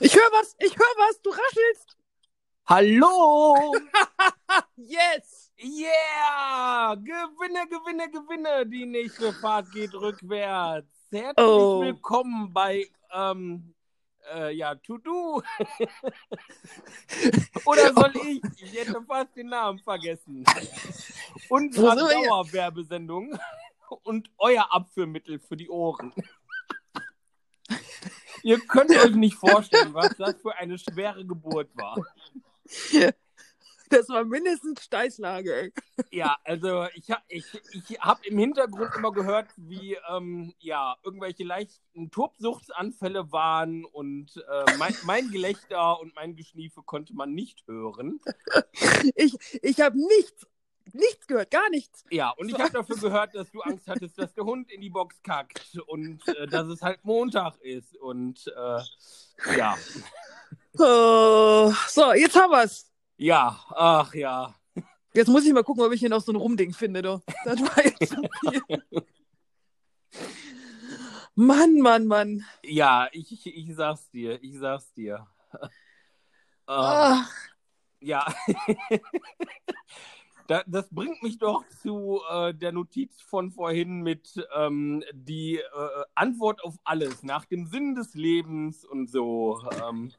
Ich höre was, ich höre was, du raschelst. Hallo! Yes! Yeah! Gewinne, gewinne, gewinne! Die nächste Fahrt geht rückwärts. Herzlich Oh. willkommen bei, ähm, äh, ja, To Do. Oder soll ich? Ich hätte fast den Namen vergessen. Unsere? Dauerwerbesendung und euer Abführmittel für die Ohren. Ihr könnt euch nicht vorstellen, was das für eine schwere Geburt war. Das war mindestens Steißlage. Ja, also ich, ich, ich habe im Hintergrund immer gehört, wie ähm, ja, irgendwelche leichten Tobsuchtsanfälle waren und äh, mein, mein Gelächter und mein Geschniefe konnte man nicht hören. Ich, ich habe nichts, nichts gehört, gar nichts. Ja, und ich habe dafür gehört, dass du Angst hattest, dass der Hund in die Box kackt und äh, dass es halt Montag ist und äh, ja, Oh, so, jetzt haben wir's. ja, ach ja. Jetzt muss ich mal gucken, ob ich hier noch so ein Rumding finde, du. Das war jetzt viel. Mann, Mann, Mann. Ja, ich, ich, ich sag's dir, ich sag's dir. Ah, Ja. da, das bringt mich doch zu äh, der Notiz von vorhin mit ähm, die äh, Antwort auf alles, nach dem Sinn des Lebens und so. Ähm,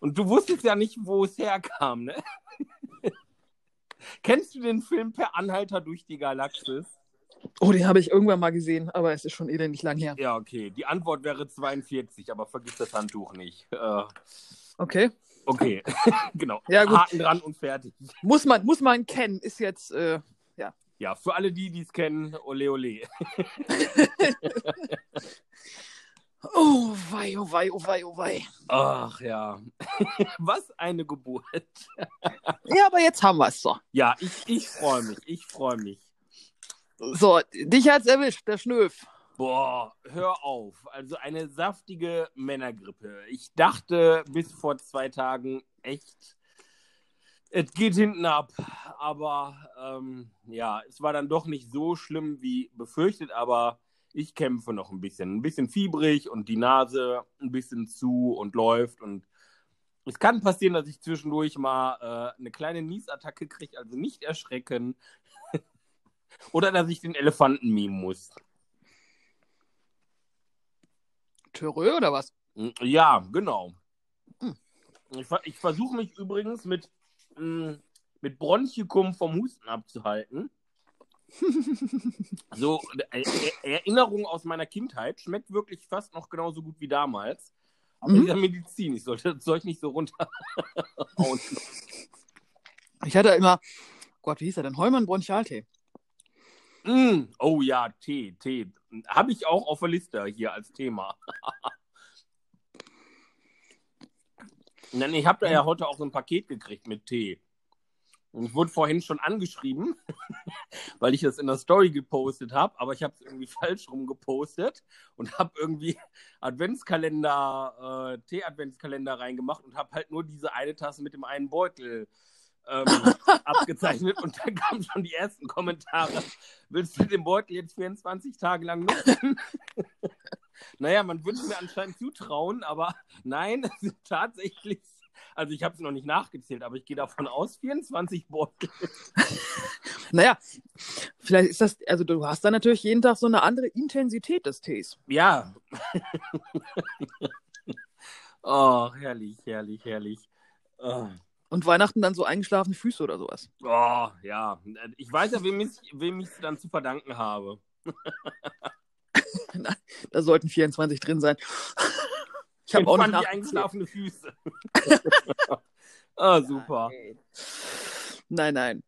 und du wusstest ja nicht, wo es herkam, ne? Kennst du den Film Per Anhalter durch die Galaxis? oh, den habe ich irgendwann mal gesehen, aber es ist schon elendig lang her. Ja, okay. Die Antwort wäre 42, aber vergiss das Handtuch nicht. Äh, Okay. Okay, genau. Ja, gut. Haken dran und fertig. Muss man, muss man kennen, ist jetzt, äh, Ja, für alle die, die es kennen, ole ole. oh wei, oh wei, oh wei, oh wei. Ach ja, was eine Geburt. Ja, aber jetzt haben wir's so. Ja, ich, ich freue mich, ich freue mich. So, dich hat's erwischt, der Schnöf. Boah, hör auf. Also eine saftige Männergrippe. Ich dachte bis vor zwei Tagen echt, es geht hinten ab. Aber ähm, ja, es war dann doch nicht so schlimm wie befürchtet, aber ich kämpfe noch ein bisschen. Ein bisschen fiebrig und die Nase ein bisschen zu und läuft und es kann passieren, dass ich zwischendurch mal äh, eine kleine Niesattacke kriege, also nicht erschrecken. Oder dass ich den Elefanten mimen muss. Törö oder was? Ja, genau. Hm. Ich, ich versuche mich übrigens mit, mh, mit Bronchikum vom Husten abzuhalten. so, äh, äh, Erinnerung aus meiner Kindheit schmeckt wirklich fast noch genauso gut wie damals. Aber Mhm. dieser Medizin, ich sollte das Zeug nicht so runterhauen. Ich hatte immer, Gott, wie hieß er denn? Heumann Bronchialtee. Mm, oh ja, Tee, Tee. Habe ich auch auf der Liste hier als Thema. Nein, ich habe da ja heute auch so ein Paket gekriegt mit Tee. Und ich wurde vorhin schon angeschrieben, weil ich das in der Story gepostet habe, aber ich habe es irgendwie falsch rum gepostet und habe irgendwie Adventskalender, äh, Tee-Adventskalender reingemacht und habe halt nur diese eine Tasse mit dem einen Beutel ähm, abgezeichnet und dann kamen schon die ersten Kommentare. Willst du den Beutel jetzt 24 Tage lang nutzen? naja, man würde mir anscheinend zutrauen, aber nein, es sind tatsächlich, also ich habe es noch nicht nachgezählt, aber ich gehe davon aus, 24 Beutel. Naja, vielleicht ist das, also du hast da natürlich jeden Tag so eine andere Intensität des Tees. Ja. oh, herrlich, herrlich, herrlich. Oh. Und Weihnachten dann so eingeschlafene Füße oder sowas. Oh, ja. Ich weiß ja, wem ich wem ich es dann zu verdanken habe. Da sollten 24 drin sein. Ich habe auch nicht die eingeschlafene Füße. ah, super. Nein, nein.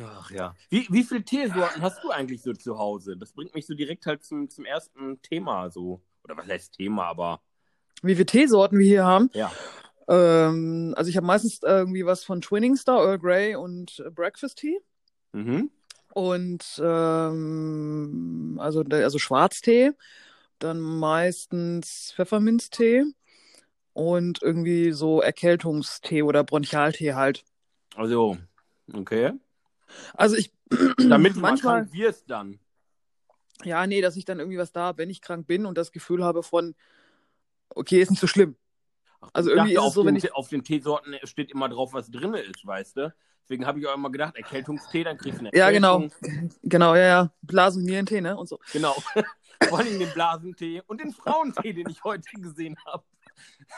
Ach ja. Wie, wie viele Teesorten hast du eigentlich so zu Hause? Das bringt mich so direkt halt zum, zum ersten Thema so. Oder was heißt Thema, aber Wie viele Teesorten wir hier haben. ja. Ähm, also ich habe meistens irgendwie was von Twinning Star, Earl Grey und äh, Breakfast Tea. Mhm. Und ähm, also, also Schwarztee, dann meistens Pfefferminztee und irgendwie so Erkältungstee oder Bronchialtee halt. Also, okay. Also ich Damit manchmal, krank wirst dann. ja, nee, dass ich dann irgendwie was da wenn ich krank bin und das Gefühl habe von, okay, ist nicht so schlimm. Also irgendwie dachte, ist auf, es so, den, wenn ich. auf den Teesorten steht immer drauf, was drin ist, weißt du? Deswegen habe ich auch immer gedacht, Erkältungstee, dann kriegst du eine Ja, genau. Genau, ja, ja. Blasen, Nierentee, ne? Und so. Genau. Vor allem den Blasentee und den Frauentee, den ich heute gesehen habe.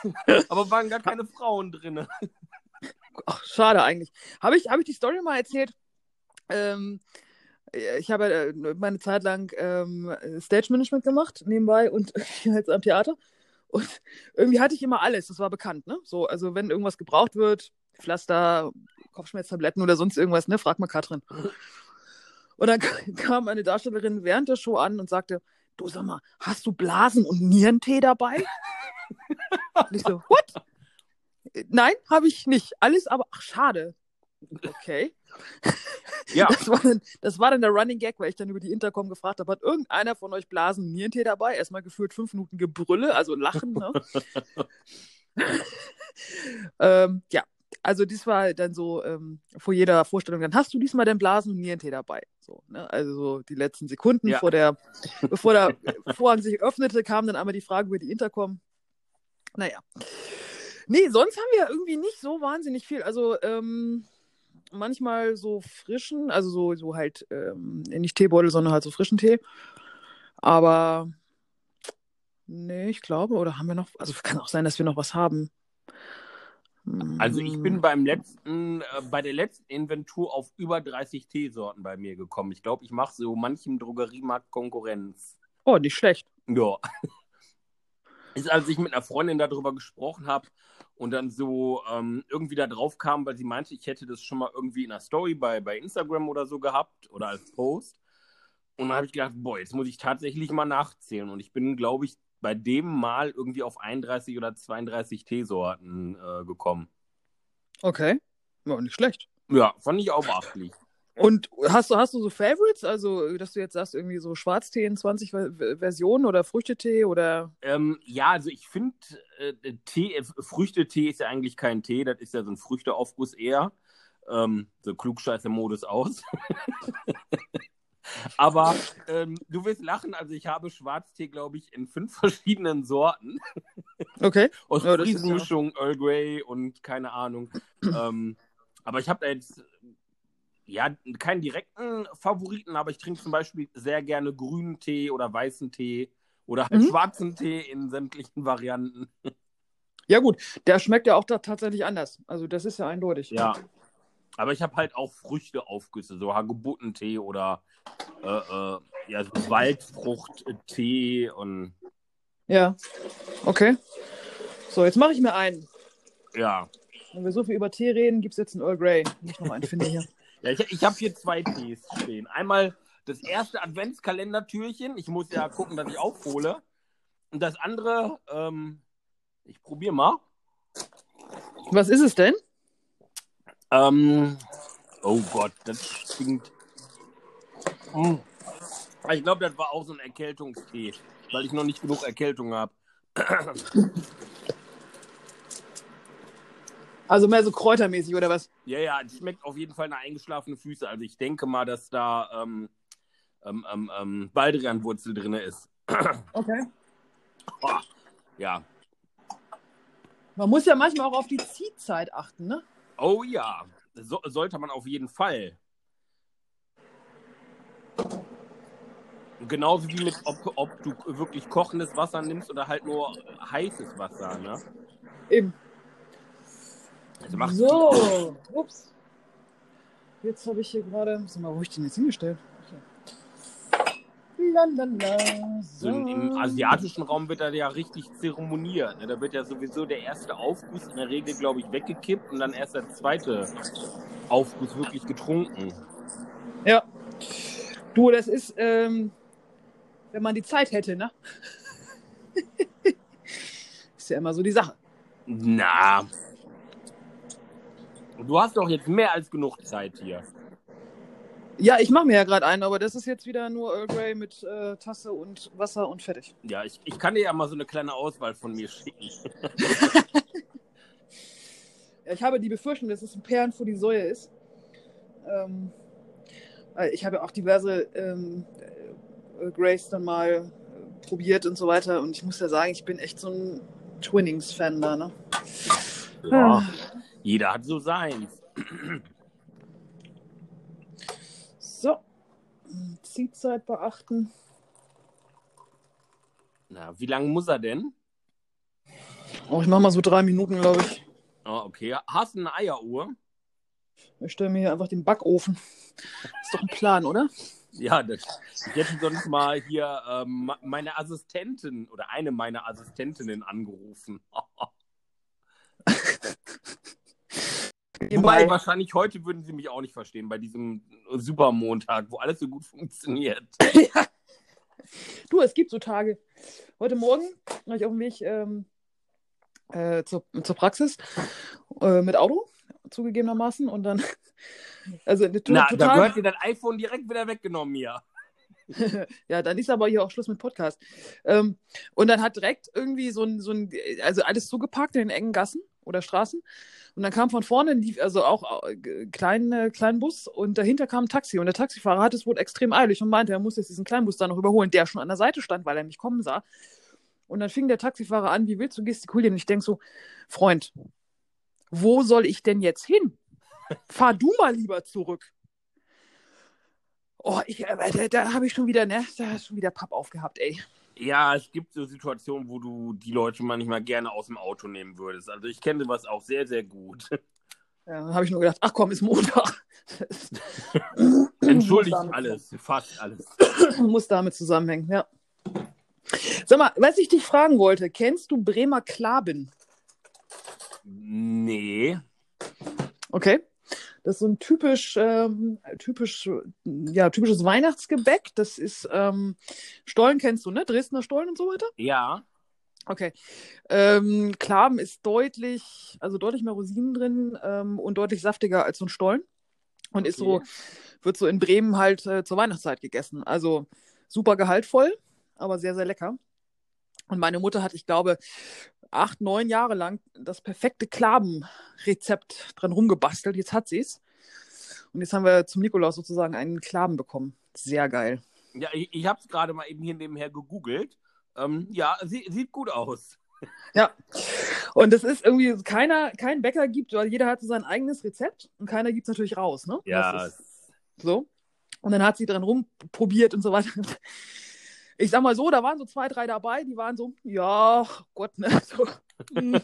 Aber waren gar keine Frauen drin. Ach, schade eigentlich. Habe ich, hab ich die Story mal erzählt? Ähm, ich habe äh, meine Zeit lang ähm, Stage Management gemacht, nebenbei und jetzt am Theater. Und irgendwie hatte ich immer alles, das war bekannt, ne? So, also wenn irgendwas gebraucht wird, Pflaster, Kopfschmerztabletten oder sonst irgendwas, ne? Frag mal Katrin. Und dann kam eine Darstellerin während der Show an und sagte, du sag mal, hast du Blasen und Nierentee dabei? und ich so, what? Nein, habe ich nicht. Alles aber, ach, schade. Okay. Ja, Das war, dann, das war dann der Running Gag, weil ich dann über die Intercom gefragt habe, hat irgendeiner von euch Blasen Nierentee dabei? Erstmal gefühlt fünf Minuten Gebrülle, also Lachen. Ne? ähm, ja, also dies war dann so ähm, vor jeder Vorstellung, dann hast du diesmal den Blasen und Nierentee dabei. So, ne? Also so die letzten Sekunden Ja. vor der, bevor der Vorhang sich öffnete, kam dann einmal die Frage über die Intercom. Naja. Nee, sonst haben wir irgendwie nicht so wahnsinnig viel. Also, ähm, manchmal so frischen, also so, so halt ähm, nicht Teebeutel, sondern halt so frischen Tee. Aber nee, ich glaube, oder haben wir noch, also kann auch sein, dass wir noch was haben. also ich Hm. bin beim letzten, äh, bei der letzten Inventur auf über 30 Teesorten bei mir gekommen. Ich glaube, ich mache so manchem Drogeriemarkt Konkurrenz. Oh, nicht schlecht. Ja. Ist, als ich mit einer Freundin darüber gesprochen habe und dann so ähm, irgendwie da drauf kam, weil sie meinte, ich hätte das schon mal irgendwie in einer Story bei, bei Instagram oder so gehabt oder als Post. Und dann habe ich gedacht, boah, jetzt muss ich tatsächlich mal nachzählen. Und ich bin, glaube ich, bei dem Mal irgendwie auf 31 oder 32 Teesorten äh, gekommen. Okay. Ja, nicht schlecht. Ja, fand ich auch beachtlich. Und hast du, hast du so Favorites? Also, dass du jetzt sagst, irgendwie so Schwarztee in 20 Ver- Versionen oder Früchtetee oder. Ähm, ja, also ich finde, äh, Tee, äh, Früchtetee ist ja eigentlich kein Tee, das ist ja so ein Früchteaufguss eher. Ähm, so Klugscheißer-Modus aus. Aber ähm, du wirst lachen, also ich habe Schwarztee, glaube ich, in fünf verschiedenen Sorten. Okay. Aus Ja, das ist Friesenmischung, Earl Grey und keine Ahnung. ähm, aber ich habe da jetzt ja keinen direkten Favoriten, aber ich trinke zum Beispiel sehr gerne grünen Tee oder weißen Tee oder halt Mhm. schwarzen Tee in sämtlichen Varianten. Ja, gut. Der schmeckt ja auch da tatsächlich anders. Also, das ist ja eindeutig. Ja. Aber ich habe halt auch Früchteaufgüsse, so Hagebuttentee oder äh, äh, ja, so Waldfruchttee und Ja. Okay. So, jetzt mache ich mir einen. ja. Wenn wir so viel über Tee reden, gibt es jetzt einen Earl Grey. Ich noch einen finde hier. Ja, ich, ich habe hier zwei Tees stehen. Einmal das erste Adventskalendertürchen. Ich muss ja gucken, dass ich aufhole. Und das andere, ähm, ich probiere mal. Was ist es denn? Ähm, oh Gott, das stinkt. Mm. Ich glaube, das war auch so ein Erkältungstee, weil ich noch nicht genug Erkältung habe. Also mehr so kräutermäßig oder was? Ja, ja, es schmeckt auf jeden Fall nach eingeschlafene Füße. Also ich denke mal, dass da ähm, ähm, ähm, ähm, Baldrianwurzel drin ist. Okay. Boah, ja. Man muss ja manchmal auch auf die Ziehzeit achten, ne? Oh ja, so, sollte man auf jeden Fall. Genauso wie mit, ob, ob du wirklich kochendes Wasser nimmst oder halt nur heißes Wasser, ne? Eben. Also macht So. Ups. Jetzt habe ich hier gerade. Sag mal, wo ich den jetzt hingestellt? Okay. Lalala. so im, im asiatischen Raum wird da ja richtig zeremoniert. Ne? Da wird ja sowieso der erste Aufguss in der Regel, glaube ich, weggekippt und dann erst der zweite Aufguss wirklich getrunken. Ja. Du, das ist, ähm, wenn man die Zeit hätte, ne? ist ja immer so die Sache. Na. Du hast doch jetzt mehr als genug Zeit hier. Ja, ich mache mir ja gerade einen, aber das ist jetzt wieder nur Earl Grey mit äh, Tasse und Wasser und fertig. Ja, ich, ich kann dir ja mal so eine kleine Auswahl von mir schicken. Ja, ich habe die Befürchtung, dass es ein Perlen vor die Säue ist. Ähm, ich habe ja auch diverse ähm, äh, Grays dann mal äh, probiert und so weiter. Und ich muss ja sagen, ich bin echt so ein Twinnings-Fan da, ne? Ja, jeder hat so seins. So. Zielzeit beachten. Na, wie lange muss er denn? Oh, ich mach mal so drei Minuten, glaube ich. Oh, okay. Hast du eine Eieruhr? Ich stelle mir hier einfach den Backofen. Ist doch ein Plan, oder? Ja, das, ich hätte sonst mal hier ähm, meine Assistentin oder eine meiner Assistentinnen angerufen. Wobei, wahrscheinlich heute würden sie mich auch nicht verstehen bei diesem Supermontag, wo alles so gut funktioniert. ja. Du, es gibt so Tage. Heute Morgen war ich auf dem Weg ähm, äh, zur, zur Praxis äh, mit Auto, zugegebenermaßen. Und dann. Also, Na, total... da gehört dir dein iPhone direkt wieder weggenommen hier. ja, dann ist aber hier auch Schluss mit Podcast. Ähm, und dann hat direkt irgendwie so ein, so ein, also alles zugeparkt in den engen Gassen oder Straßen. Und dann kam von vorne, lief also auch kleinen, äh, kleinen Bus und dahinter kam ein Taxi. Und der Taxifahrer hat es wohl extrem eilig und meinte, er muss jetzt diesen kleinen Bus da noch überholen, der schon an der Seite stand, weil er mich kommen sah. Und dann fing der Taxifahrer an, wie willst du gestikulieren? Und ich denke so, Freund, wo soll ich denn jetzt hin? Fahr du mal lieber zurück. Oh, ich, äh, da, da habe ich schon wieder, ne, da schon wieder Papp aufgehabt, ey. Ja, es gibt so Situationen, wo du die Leute manchmal gerne aus dem Auto nehmen würdest. Also ich kenne was auch sehr, sehr gut. Ja, dann habe ich nur gedacht, ach komm, ist Montag. Entschuldigt alles, fast alles. Muss damit zusammenhängen, ja. Sag mal, was ich dich fragen wollte, kennst du Bremer Klaben? Nee. Okay. Das ist so ein typisch, ähm, typisch, ja, typisches Weihnachtsgebäck. Das ist ähm, Stollen kennst du, ne? Dresdner Stollen und so weiter? Ja. Okay. Ähm, Klaben ist deutlich, also deutlich mehr Rosinen drin ähm, und deutlich saftiger als so ein Stollen. Und okay. ist so, wird so in Bremen halt äh, zur Weihnachtszeit gegessen. Also super gehaltvoll, aber sehr, sehr lecker. Und meine Mutter hat, ich glaube, acht, neun Jahre lang das perfekte Klabenrezept dran rumgebastelt. Jetzt hat sie es. Und jetzt haben wir zum Nikolaus sozusagen einen Klaben bekommen. Sehr geil. Ja, ich, ich habe es gerade mal eben hier nebenher gegoogelt. Ähm, ja, sie, sieht gut aus. Ja, und das ist irgendwie, keiner, kein Bäcker gibt, weil jeder hat so sein eigenes Rezept und keiner gibt es natürlich raus, ne? Ja. so. Und dann hat sie dran rumprobiert und so weiter ich sag mal so, da waren so zwei, drei dabei, die waren so, ja, Gott, ne? So, hm.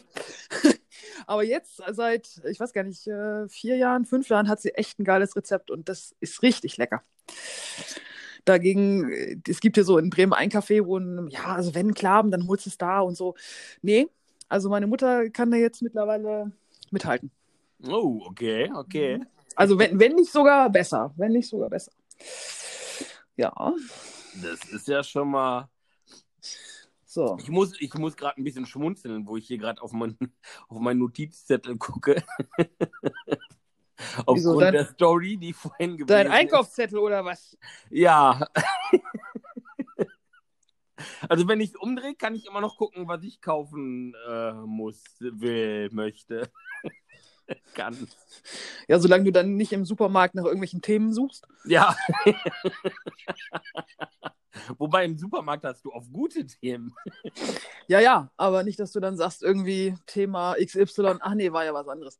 Aber jetzt, seit, ich weiß gar nicht, äh, vier Jahren, fünf Jahren, hat sie echt ein geiles Rezept und das ist richtig lecker. Dagegen, äh, es gibt hier so in Bremen ein Café, wo, ja, also wenn Klaben, dann holst du es da und so. Nee, also meine Mutter kann da jetzt mittlerweile mithalten. Oh, okay, okay. Also wenn, wenn nicht sogar besser, wenn nicht sogar besser. Ja. Das ist ja schon mal. So. Ich muss, ich muss gerade ein bisschen schmunzeln, wo ich hier gerade auf, mein, auf meinen Notizzettel gucke. Aufgrund Wieso, dein, der Story, die vorhin gewesen Dein Einkaufszettel oder was? Ja. also wenn ich es umdrehe, kann ich immer noch gucken, was ich kaufen äh, muss, will, möchte. kann. Ja, solange du dann nicht im Supermarkt nach irgendwelchen Themen suchst. Ja. Wobei im Supermarkt hast du oft gute Themen. ja, ja, aber nicht, dass du dann sagst, irgendwie Thema XY, ach nee, war ja was anderes.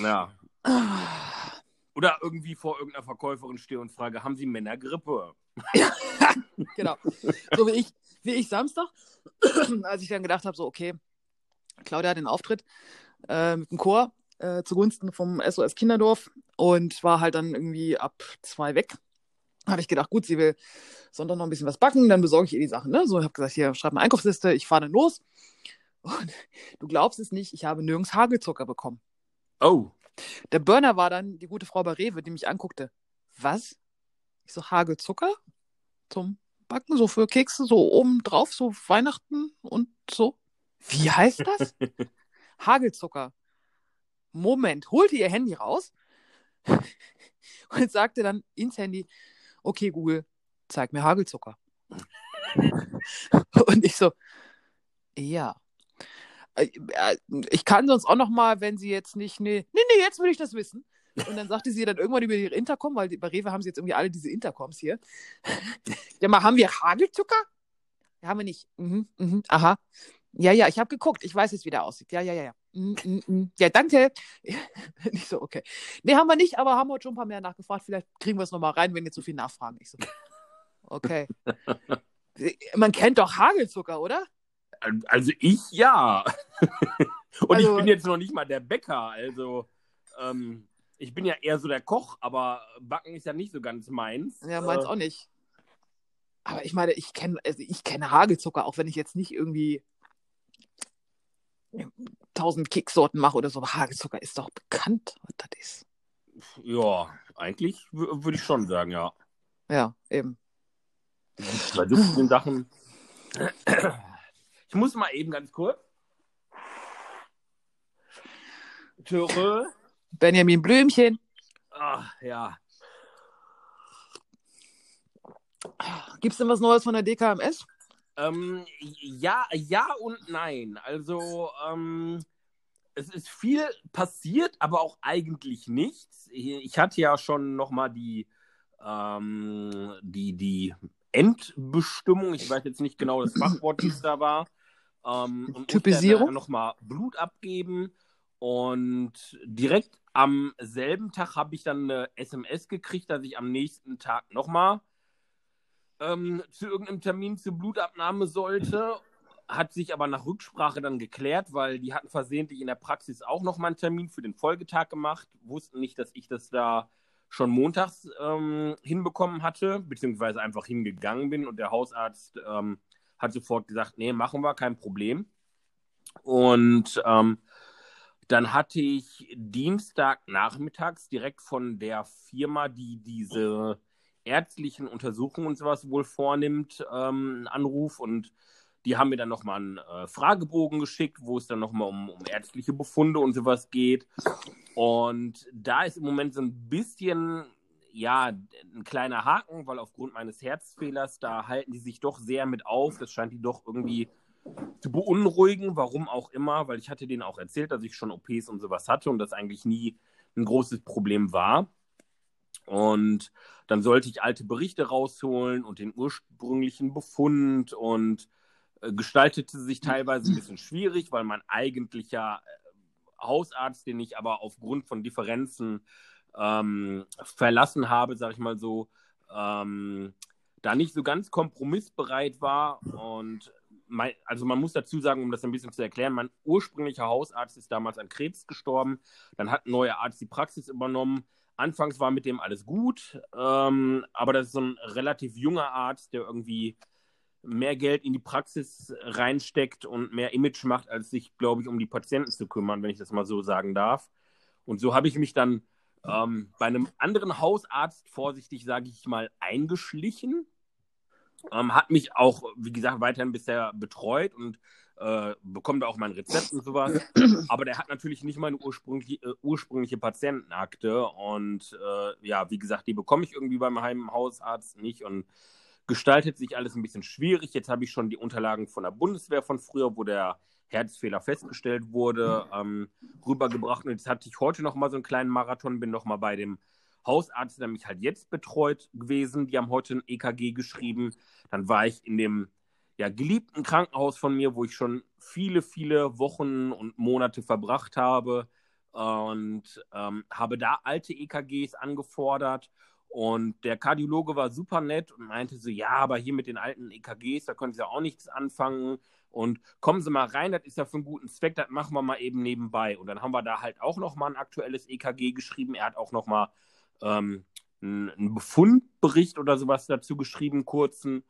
Ja. Oder irgendwie vor irgendeiner Verkäuferin stehe und frage, haben Sie Männergrippe? ja, genau. So wie ich, wie ich Samstag, als ich dann gedacht habe, so, okay, Claudia hat den Auftritt äh, mit dem Chor äh, zugunsten vom SOS Kinderdorf und war halt dann irgendwie ab zwei weg. Habe ich gedacht, gut, sie will Sonntag noch ein bisschen was backen, dann besorge ich ihr die Sachen. Ne? So, ich habe gesagt, hier, schreib eine Einkaufsliste, ich fahre dann los. Und du glaubst es nicht, ich habe nirgends Hagelzucker bekommen. Oh. Der Burner war dann die gute Frau bei Rewe, die mich anguckte. Was? Ich so, Hagelzucker zum Backen, so für Kekse, so oben drauf, so Weihnachten und so. Wie heißt das? Hagelzucker. Moment, holte ihr Handy raus und sagte dann ins Handy, okay Google, zeig mir Hagelzucker. und ich so, ja. Äh, äh, ich kann sonst auch noch mal, wenn sie jetzt nicht, nee, nee, nee, jetzt will ich das wissen. Und dann sagte sie dann irgendwann über ihre Intercom, weil bei Rewe haben sie jetzt irgendwie alle diese Intercoms hier. ja, mal, haben wir Hagelzucker? Haben wir nicht. Mhm, mhm, aha. Ja, ja, ich habe geguckt. Ich weiß jetzt, wie der aussieht. Ja, ja, ja, ja. Mm, mm, mm. Ja, danke. nicht so, okay. Nee, haben wir nicht, aber haben heute schon ein paar mehr nachgefragt. Vielleicht kriegen wir es nochmal rein, wenn ihr zu viel nachfragen. Ich so, okay. Man kennt doch Hagelzucker, oder? Also ich ja. Und Also- ich bin jetzt noch nicht mal der Bäcker. Also ähm, ich bin ja eher so der Koch, aber Backen ist ja nicht so ganz meins. Ja, meins Äh, auch nicht. Aber ich meine, ich kenne also ich kenne Hagelzucker, auch wenn ich jetzt nicht irgendwie tausend Keksorten mache oder so. Aber Hagelzucker ist doch bekannt, was das ist. Ja, eigentlich würde ich schon sagen, ja. Ja, eben. Bei vielen Sachen. Ich muss mal eben ganz kurz. Töre. Benjamin Blümchen. Ach, ja. Gibt's denn was Neues von der DKMS? Ähm, ja, ja und nein. Also, ähm, es ist viel passiert, aber auch eigentlich nichts. Ich hatte ja schon nochmal die, ähm, die, die Endbestimmung, ich weiß jetzt nicht genau das Fachwort, wie es da war. Ähm, Typisierung? nochmal Blut abgeben. Und direkt am selben Tag habe ich dann eine SMS gekriegt, dass ich am nächsten Tag nochmal ähm, zu irgendeinem Termin zur Blutabnahme sollte. Hat sich aber nach Rücksprache dann geklärt, weil die hatten versehentlich in der Praxis auch nochmal einen Termin für den Folgetag gemacht, wussten nicht, dass ich das da schon montags ähm, hinbekommen hatte, beziehungsweise einfach hingegangen bin und der Hausarzt ähm, hat sofort gesagt, nee, machen wir, kein Problem. Und ähm, dann hatte ich Dienstag nachmittags direkt von der Firma, die diese ärztlichen Untersuchungen und sowas wohl vornimmt, ähm, einen Anruf und die haben mir dann nochmal einen äh, Fragebogen geschickt, wo es dann nochmal um, um ärztliche Befunde und sowas geht. Und da ist im Moment so ein bisschen, ja, ein kleiner Haken, weil aufgrund meines Herzfehlers, da halten die sich doch sehr mit auf. Das scheint die doch irgendwie zu beunruhigen, warum auch immer, weil ich hatte denen auch erzählt, dass ich schon OPs und sowas hatte und das eigentlich nie ein großes Problem war. Und dann sollte ich alte Berichte rausholen und den ursprünglichen Befund und äh, gestaltete sich teilweise ein bisschen schwierig, weil mein eigentlicher äh, Hausarzt, den ich aber aufgrund von Differenzen ähm, verlassen habe, sag ich mal so, ähm, da nicht so ganz kompromissbereit war und mein, also man muss dazu sagen, um das ein bisschen zu erklären, mein ursprünglicher Hausarzt ist damals an Krebs gestorben, dann hat ein neuer Arzt die Praxis übernommen. Anfangs war mit dem alles gut, ähm, aber das ist so ein relativ junger Arzt, der irgendwie mehr Geld in die Praxis reinsteckt und mehr Image macht, als sich, glaube ich, um die Patienten zu kümmern, wenn ich das mal so sagen darf. Und so habe ich mich dann ähm, bei einem anderen Hausarzt, vorsichtig sage ich mal, eingeschlichen. Ähm, hat mich auch, wie gesagt, weiterhin bisher betreut und äh, bekommt auch mein Rezept und sowas. Aber der hat natürlich nicht meine ursprüngliche, äh, ursprüngliche Patientenakte. Und äh, ja, wie gesagt, die bekomme ich irgendwie beim heim Hausarzt nicht und gestaltet sich alles ein bisschen schwierig. Jetzt habe ich schon die Unterlagen von der Bundeswehr von früher, wo der Herzfehler festgestellt wurde, ähm, rübergebracht. Und jetzt hatte ich heute noch mal so einen kleinen Marathon, bin noch mal bei dem Hausarzt, der mich halt jetzt betreut gewesen. Die haben heute ein EKG geschrieben. Dann war ich in dem ja, geliebten Krankenhaus von mir, wo ich schon viele, viele Wochen und Monate verbracht habe und ähm, habe da alte EKGs angefordert. Und der Kardiologe war super nett und meinte so, ja, aber hier mit den alten EKGs, da können Sie ja auch nichts anfangen. Und kommen Sie mal rein, das ist ja für einen guten Zweck, das machen wir mal eben nebenbei. Und dann haben wir da halt auch noch mal ein aktuelles EKG geschrieben. Er hat auch noch mal ähm, einen Befundbericht oder sowas dazu geschrieben, kurzen.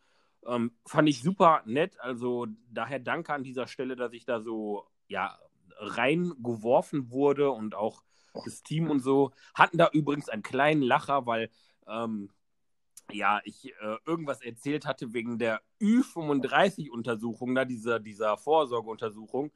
Ähm, fand ich super nett. Also daher danke an dieser Stelle, dass ich da so ja, reingeworfen wurde und auch das Team und so. Hatten da übrigens einen kleinen Lacher, weil ähm, ja, ich äh, irgendwas erzählt hatte wegen der Ü35-Untersuchung, da dieser, dieser Vorsorgeuntersuchung.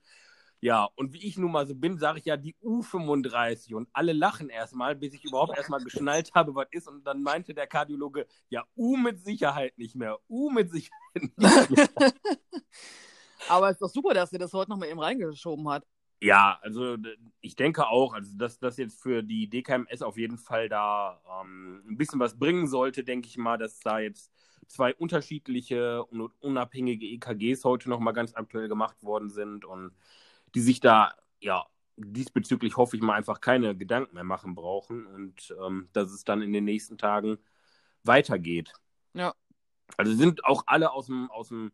Ja, und wie ich nun mal so bin, sage ich ja die U35 und alle lachen erstmal, bis ich überhaupt erstmal geschnallt habe, was ist. Und dann meinte der Kardiologe, ja, U mit Sicherheit nicht mehr, U mit Sicherheit nicht mehr. Aber ist doch super, dass er das heute noch mal eben reingeschoben hat. Ja, also ich denke auch, also dass das jetzt für die DKMS auf jeden Fall da ähm, ein bisschen was bringen sollte, denke ich mal, dass da jetzt zwei unterschiedliche und unabhängige EKGs heute nochmal ganz aktuell gemacht worden sind und die sich da ja diesbezüglich hoffe ich mal einfach keine Gedanken mehr machen brauchen und ähm, dass es dann in den nächsten Tagen weitergeht. Ja. Also sind auch alle aus dem, aus dem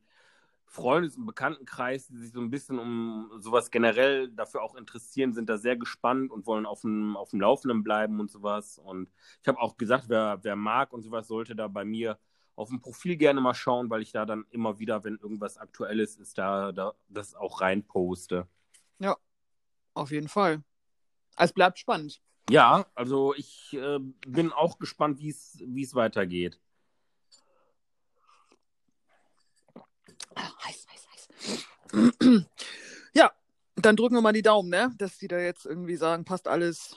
Freundes- und Bekanntenkreis, die sich so ein bisschen um sowas generell dafür auch interessieren, sind da sehr gespannt und wollen auf dem, auf dem Laufenden bleiben und sowas. Und ich habe auch gesagt, wer, wer mag und sowas, sollte da bei mir auf dem Profil gerne mal schauen, weil ich da dann immer wieder, wenn irgendwas Aktuelles ist, da, da das auch rein poste. Ja, auf jeden Fall. Es bleibt spannend. Ja, also ich äh, bin auch gespannt, wie es weitergeht. Heiß, heiß, heiß. Ja, dann drücken wir mal die Daumen, ne? Dass die da jetzt irgendwie sagen, passt alles.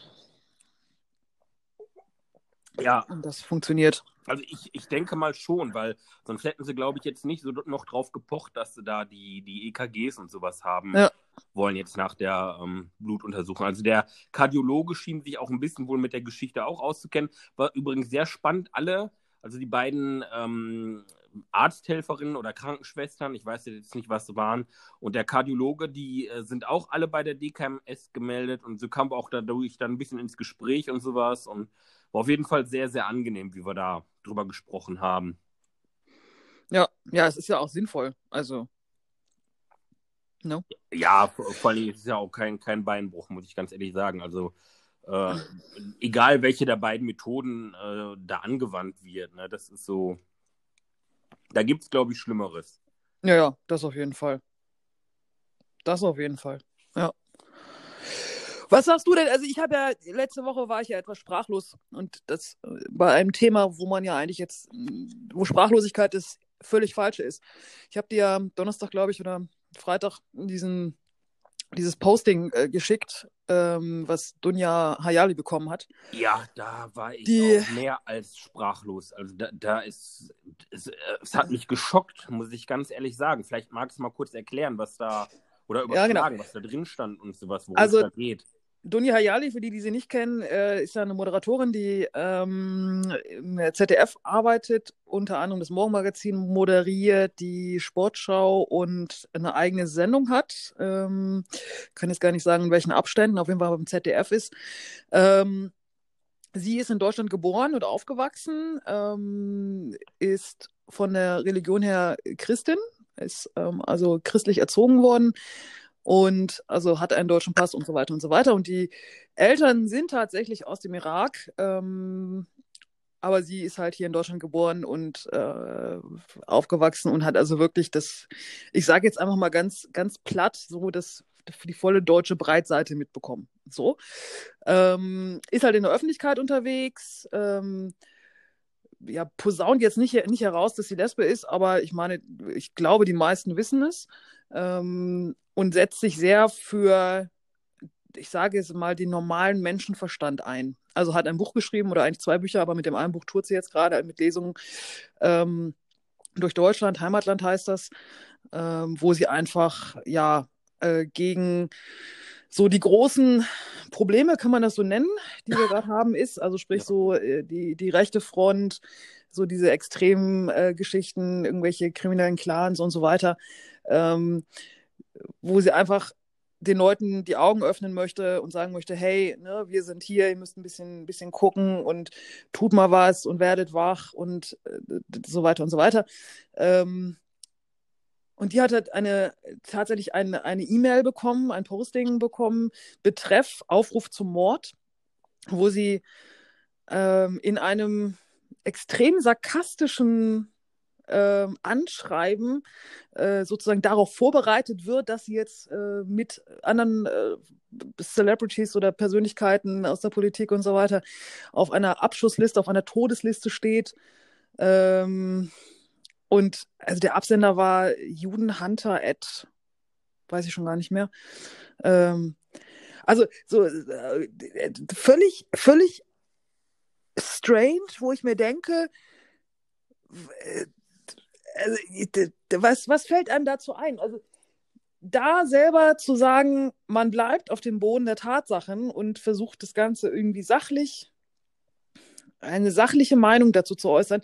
Ja. Und das funktioniert. Also ich, ich denke mal schon, weil sonst hätten sie, glaube ich, jetzt nicht so noch drauf gepocht, dass sie da die, die EKGs und sowas haben Ja. wollen jetzt nach der ähm, Blutuntersuchung. Also der Kardiologe schien sich auch ein bisschen wohl mit der Geschichte auch auszukennen. War übrigens sehr spannend, alle, also die beiden ähm, Arzthelferinnen oder Krankenschwestern, ich weiß jetzt nicht, was sie waren, und der Kardiologe, die äh, sind auch alle bei der DKMS gemeldet und so kamen wir auch dadurch dann ein bisschen ins Gespräch und sowas und war auf jeden Fall sehr, sehr angenehm, wie wir da drüber gesprochen haben. Ja, ja, es ist ja auch sinnvoll. Also, no? Ja, vor, vor allem ist es ja auch kein, kein Beinbruch, muss ich ganz ehrlich sagen. Also äh, egal welche der beiden Methoden äh, da angewandt wird, ne, das ist so, da gibt es, glaube ich, Schlimmeres. Ja, ja, das auf jeden Fall. Das auf jeden Fall. Ja. Was sagst du denn? Also ich habe ja, letzte Woche war ich ja etwas sprachlos und das äh, bei einem Thema, wo man ja eigentlich jetzt, wo Sprachlosigkeit ist, völlig falsch ist. Ich habe dir ja Donnerstag, glaube ich, oder Freitag diesen, dieses Posting äh, geschickt, ähm, was Dunja Hayali bekommen hat. Ja, da war ich Die- auch mehr als sprachlos. Also da, da ist, es, äh, es hat mich geschockt, muss ich ganz ehrlich sagen. Vielleicht magst du mal kurz erklären, was da, oder Ja, übertragen, genau. was da drin stand und sowas, worum Also- es da geht. Dunja Hayali, für die, die sie nicht kennen, äh, ist ja eine Moderatorin, die ähm, im ZDF arbeitet, unter anderem das Morgenmagazin moderiert, die Sportschau und eine eigene Sendung hat. Ähm, kann jetzt gar nicht sagen, in welchen Abständen, auf jeden Fall beim ZDF ist. Ähm, sie ist in Deutschland geboren und aufgewachsen, ähm, ist von der Religion her Christin, ist ähm, also christlich erzogen worden und also hat einen deutschen Pass und so weiter und so weiter. Und die Eltern sind tatsächlich aus dem Irak, ähm, aber sie ist halt hier in Deutschland geboren und äh, aufgewachsen und hat also wirklich das, ich sage jetzt einfach mal ganz, ganz platt, so das die volle deutsche Breitseite mitbekommen. So. Ähm, ist halt in der Öffentlichkeit unterwegs, ähm, ja, posaunt jetzt nicht, nicht heraus, dass sie Lesbe ist, aber ich meine, ich glaube, die meisten wissen es ähm, und setzt sich sehr für, ich sage es mal, den normalen Menschenverstand ein. Also hat ein Buch geschrieben oder eigentlich zwei Bücher, aber mit dem einen Buch tut sie jetzt gerade mit Lesungen. Ähm, durch Deutschland, Heimatland heißt das, ähm, wo sie einfach ja äh, gegen so die großen Probleme, kann man das so nennen, die wir gerade haben, ist, also sprich so äh, die, die rechte Front, so diese extremen äh, Geschichten, irgendwelche kriminellen Clans und so weiter, ähm, wo sie einfach den Leuten die Augen öffnen möchte und sagen möchte, hey, ne, wir sind hier, ihr müsst ein bisschen, bisschen gucken und tut mal was und werdet wach und äh, so weiter und so weiter. Ähm, und die hat halt eine, tatsächlich eine E-Mail bekommen, ein Posting bekommen, betreff Aufruf zum Mord, wo sie ähm, in einem extrem sarkastischen ähm, Anschreiben äh, sozusagen darauf vorbereitet wird, dass sie jetzt äh, mit anderen äh, Celebrities oder Persönlichkeiten aus der Politik und so weiter auf einer Abschussliste, auf einer Todesliste steht. Ähm, und also der Absender war Judenhunter at, weiß ich schon gar nicht mehr. Ähm, also so äh, völlig, völlig strange, wo ich mir denke, äh, also, was, was fällt einem dazu ein? Also da selber zu sagen, man bleibt auf dem Boden der Tatsachen und versucht das Ganze irgendwie sachlich, eine sachliche Meinung dazu zu äußern,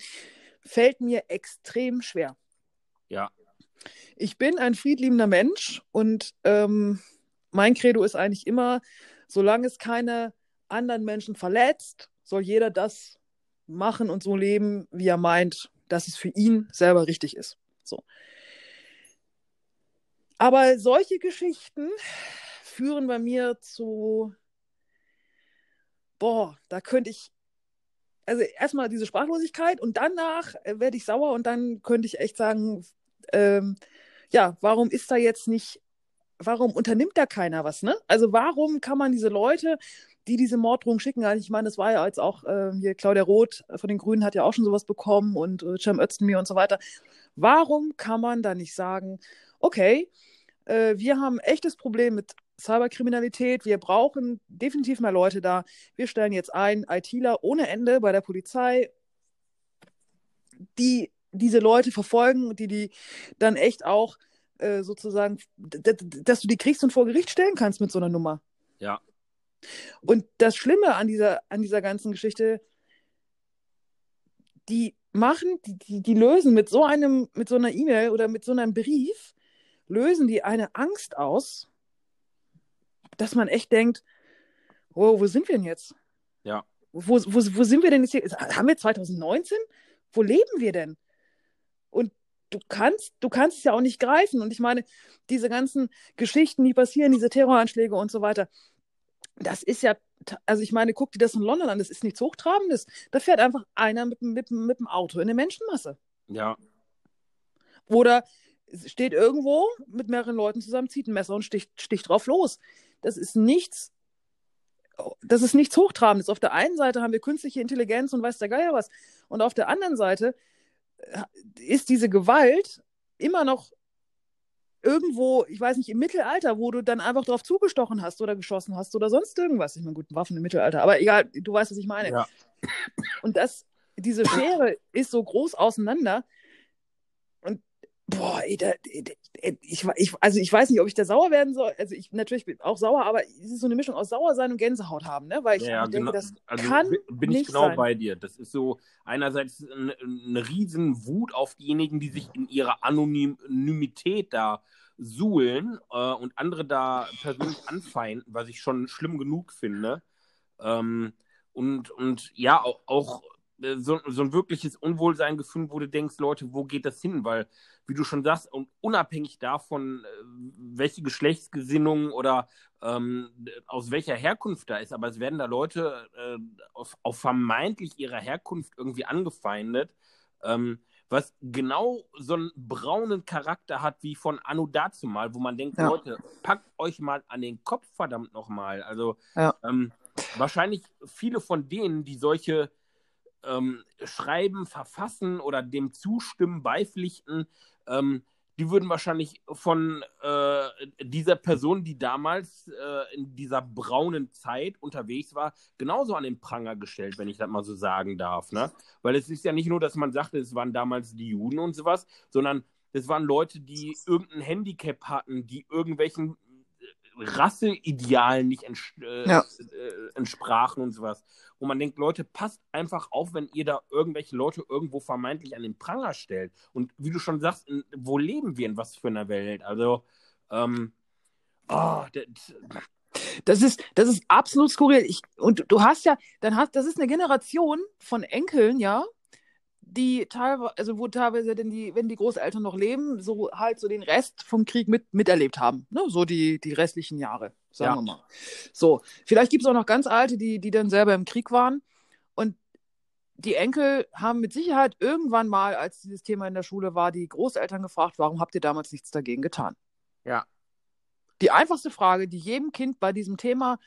fällt mir extrem schwer. Ja. Ich bin ein friedliebender Mensch und ähm, mein Credo ist eigentlich immer, solange es keine anderen Menschen verletzt, soll jeder das machen und so leben, wie er meint, dass es für ihn selber richtig ist. So. Aber solche Geschichten führen bei mir zu, boah, da könnte ich, also erstmal diese Sprachlosigkeit und danach werde ich sauer und dann könnte ich echt sagen, ähm, ja, warum ist da jetzt nicht, warum unternimmt da keiner was, ne? Also warum kann man diese Leute, die diese Morddrohung schicken, ich meine, das war ja jetzt auch äh, hier Claudia Roth von den Grünen hat ja auch schon sowas bekommen und äh, Cem Özdemir und so weiter. Warum kann man da nicht sagen, okay, äh, wir haben ein echtes Problem mit Cyberkriminalität, wir brauchen definitiv mehr Leute da. Wir stellen jetzt ein ITler ohne Ende bei der Polizei, die diese Leute verfolgen, die die dann echt auch äh, sozusagen, dass du die kriegst und vor Gericht stellen kannst mit so einer Nummer. Ja. Und das Schlimme an dieser, an dieser ganzen Geschichte, die machen, die, die, lösen mit so einem, mit so einer E-Mail oder mit so einem Brief, lösen die eine Angst aus, dass man echt denkt, oh, wo sind wir denn jetzt? Ja. Wo, wo, wo sind wir denn jetzt hier? Haben wir 2019? Wo leben wir denn? Du kannst, du kannst es ja auch nicht greifen. Und ich meine, diese ganzen Geschichten, die passieren, diese Terroranschläge und so weiter, das ist ja, also ich meine, guck dir das in London an, das ist nichts Hochtrabendes. Da fährt einfach einer mit, mit, mit dem Auto in eine Menschenmasse. Ja. Oder steht irgendwo mit mehreren Leuten zusammen, zieht ein Messer und sticht, sticht drauf los. Das ist nichts, das ist nichts Hochtrabendes. Auf der einen Seite haben wir künstliche Intelligenz und weiß der Geier was. Und auf der anderen Seite ist diese Gewalt immer noch irgendwo, ich weiß nicht, im Mittelalter, wo du dann einfach drauf zugestochen hast oder geschossen hast oder sonst irgendwas. Ich meine, gut, Waffen im Mittelalter, aber egal, du weißt, was ich meine. Ja. Und das, diese Schere ist so groß auseinander. Boah, ey, da, ich, ich, also ich weiß nicht, ob ich da sauer werden soll. Also ich natürlich bin auch sauer, aber es ist so eine Mischung aus sauer sein und Gänsehaut haben, ne? Weil ich ja, denke, genau. das also kann bin ich genau sein. bei dir. Das ist so einerseits eine, eine riesen Wut auf diejenigen, die sich in ihrer Anonymität da suhlen äh, und andere da persönlich anfeinden, was ich schon schlimm genug finde. Ähm, und, und ja, auch, auch so, so ein wirkliches Unwohlseingefühl, wo du denkst, Leute, wo geht das hin? Weil, wie du schon sagst, und unabhängig davon, äh, welche Geschlechtsgesinnung oder ähm, aus welcher Herkunft da ist, aber es werden da Leute äh, auf, auf vermeintlich ihrer Herkunft irgendwie angefeindet. Ähm, was genau so einen braunen Charakter hat wie von Anno dazumal, wo man denkt, Ja. Leute, packt euch mal an den Kopf, verdammt nochmal. Also Ja. ähm, wahrscheinlich viele von denen, die solche ähm, schreiben, verfassen oder dem zustimmen, beipflichten, ähm, die würden wahrscheinlich von äh, dieser Person, die damals äh, in dieser braunen Zeit unterwegs war, genauso an den Pranger gestellt, wenn ich das mal so sagen darf. Ne? Weil es ist ja nicht nur, dass man sagte, es waren damals die Juden und sowas, sondern es waren Leute, die irgendein Handicap hatten, die irgendwelchen Rasseidealen nicht ents äh, Ja. äh, entsprachen und sowas. Wo man denkt, Leute, passt einfach auf, wenn ihr da irgendwelche Leute irgendwo vermeintlich an den Pranger stellt. Und wie du schon sagst, in, wo leben wir in was für einer Welt? Also, ähm, oh, das, Das ist, das ist absolut skurril. Ich, und du hast ja, dann hast, das ist eine Generation von Enkeln, ja, die teilweise, also wo teilweise denn die, wenn die Großeltern noch leben, so halt so den Rest vom Krieg mit, miterlebt haben. Ne? So die, die restlichen Jahre, sagen Ja. wir mal. So, vielleicht gibt es auch noch ganz alte, die, die dann selber im Krieg waren. Und die Enkel haben mit Sicherheit irgendwann mal, als dieses Thema in der Schule war, die Großeltern gefragt, warum habt ihr damals nichts dagegen getan? ja, Die einfachste Frage, die jedem Kind bei diesem Thema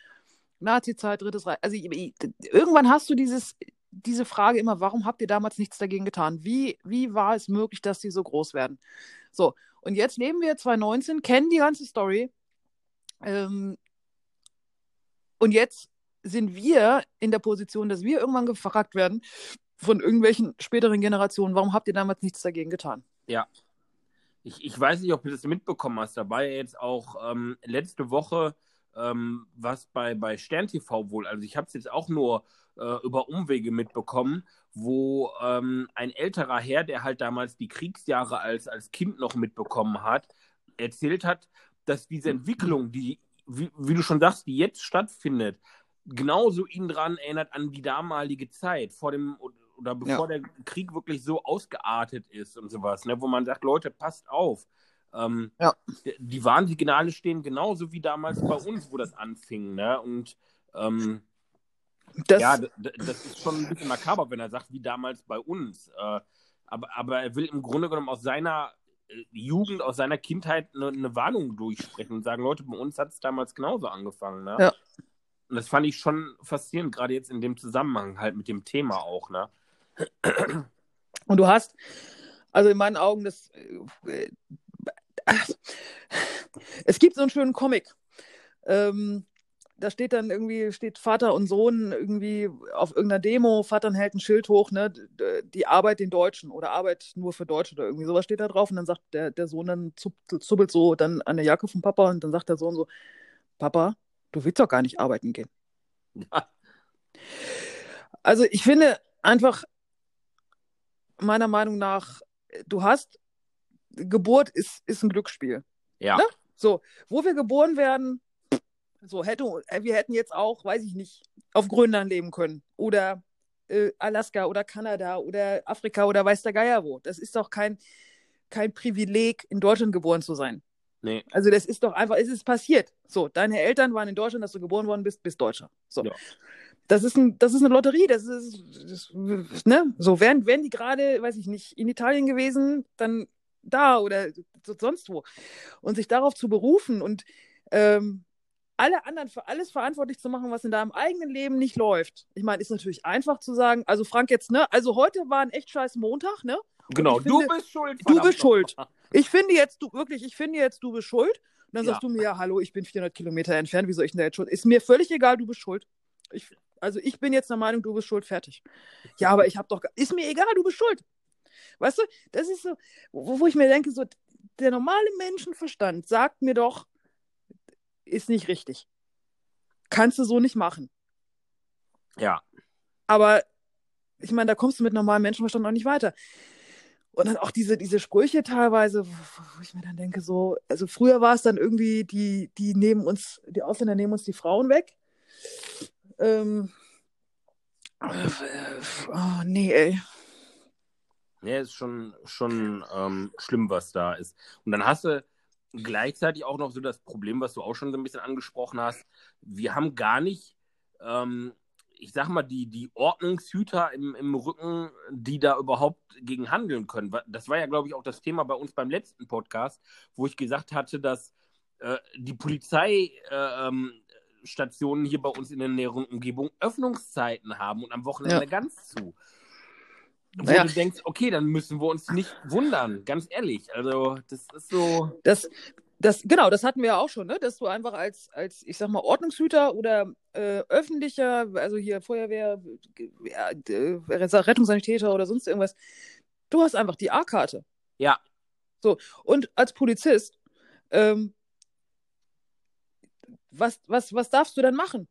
Nazi-Zeit, Drittes Reich, also irgendwann hast du dieses, diese Frage immer, warum habt ihr damals nichts dagegen getan? Wie, wie war es möglich, dass die so groß werden? So, und jetzt leben wir 2019, kennen die ganze Story. Ähm, und jetzt sind wir in der Position, dass wir irgendwann gefragt werden von irgendwelchen späteren Generationen, warum habt ihr damals nichts dagegen getan? ja. Ich, ich weiß nicht, ob du das mitbekommen hast. Da war ja jetzt auch ähm, letzte Woche ähm, was bei, bei Stern TV wohl. Also ich habe es jetzt auch nur äh, über Umwege mitbekommen, wo ähm, ein älterer Herr, der halt damals die Kriegsjahre als, als Kind noch mitbekommen hat, erzählt hat, dass diese Entwicklung, die wie, wie du schon sagst, die jetzt stattfindet, genauso ihn dran erinnert an die damalige Zeit vor dem oder bevor ja. der Krieg wirklich so ausgeartet ist und sowas, ne, wo man sagt, Leute, passt auf. Ähm, ja. Die Warnsignale stehen genauso wie damals bei uns, wo das anfing, ne? Und ähm, das... ja, das ist schon ein bisschen makaber, wenn er sagt, wie damals bei uns. Äh, aber, aber er will im Grunde genommen aus seiner äh, Jugend, aus seiner Kindheit eine, eine Warnung durchsprechen und sagen, Leute, bei uns hat es damals genauso angefangen. Ne? Ja. Und das fand ich schon faszinierend, gerade jetzt in dem Zusammenhang halt mit dem Thema auch. Ne? Und du hast, also in meinen Augen, das. Es gibt so einen schönen Comic. Ähm, da steht dann irgendwie, steht Vater und Sohn irgendwie auf irgendeiner Demo, Vater hält ein Schild hoch, ne, die Arbeit den Deutschen oder Arbeit nur für Deutsche oder irgendwie sowas steht da drauf und dann sagt der, der Sohn dann, zuppelt so dann an der Jacke vom Papa und dann sagt der Sohn so, Papa, du willst doch gar nicht arbeiten gehen. Ja. Also ich finde einfach, meiner Meinung nach, du hast, Geburt ist, ist ein Glücksspiel. Ja. Ne? So, wo wir geboren werden, so hätte, äh, wir hätten jetzt auch, weiß ich nicht, auf Grönland leben können oder äh, Alaska oder Kanada oder Afrika oder weiß der Geier wo. Das ist doch kein, kein Privileg, in Deutschland geboren zu sein. Nee. Also das ist doch einfach, es ist passiert. So, deine Eltern waren in Deutschland, dass du geboren worden bist, bist Deutscher. So. Ja. Das ist, ein, das ist eine Lotterie, das ist, das, ne? So, wären, wären die gerade, weiß ich nicht, in Italien gewesen, dann da oder sonst wo. Und sich darauf zu berufen und ähm, alle anderen für alles verantwortlich zu machen, was in deinem eigenen Leben nicht läuft. Ich meine, ist natürlich einfach zu sagen, also Frank jetzt, ne, also heute war ein echt scheiß Montag, ne? genau, finde, du bist schuld. Du bist schuld. Ich finde jetzt, du wirklich, ich finde jetzt, du bist schuld. Und dann ja. sagst du mir, ja, hallo, ich bin 400 Kilometer entfernt, wie soll ich denn da jetzt schuld? Ist mir völlig egal, du bist schuld. Ich, also ich bin jetzt der Meinung, du bist schuld, fertig. Ja, aber ich habe doch, ist mir egal, du bist schuld. Weißt du, das ist so, wo, wo ich mir denke, so, der normale Menschenverstand sagt mir doch, ist nicht richtig. Kannst du so nicht machen. Ja. Aber ich meine, da kommst du mit normalem Menschenverstand auch nicht weiter. Und dann auch diese, diese Sprüche teilweise, wo ich mir dann denke, so, also früher war es dann irgendwie, die, die nehmen uns, die Ausländer nehmen uns die Frauen weg. Ähm, oh, nee, ey. Nee, ist schon, schon ähm, schlimm, was da ist. Und dann hast du gleichzeitig auch noch so das Problem, was du auch schon so ein bisschen angesprochen hast. Wir haben gar nicht, ähm, ich sag mal, die, die Ordnungshüter im, im Rücken, die da überhaupt gegen handeln können. Das war ja, glaube ich, auch das Thema bei uns beim letzten Podcast, wo ich gesagt hatte, dass äh, die Polizei äh, ähm, hier bei uns in der näheren Umgebung Öffnungszeiten haben und am Wochenende ja. ganz zu. Wo ja. du denkst, okay, dann müssen wir uns nicht wundern, ganz ehrlich. Also, das ist so. Das, das, genau, das hatten wir ja auch schon, ne? dass du einfach als, als ich sag mal, Ordnungshüter oder äh, öffentlicher, also hier Feuerwehr, ja, Rettungssanitäter oder sonst irgendwas, du hast einfach die A-Karte. Ja. So, und als Polizist ähm, was, was, was darfst du denn machen?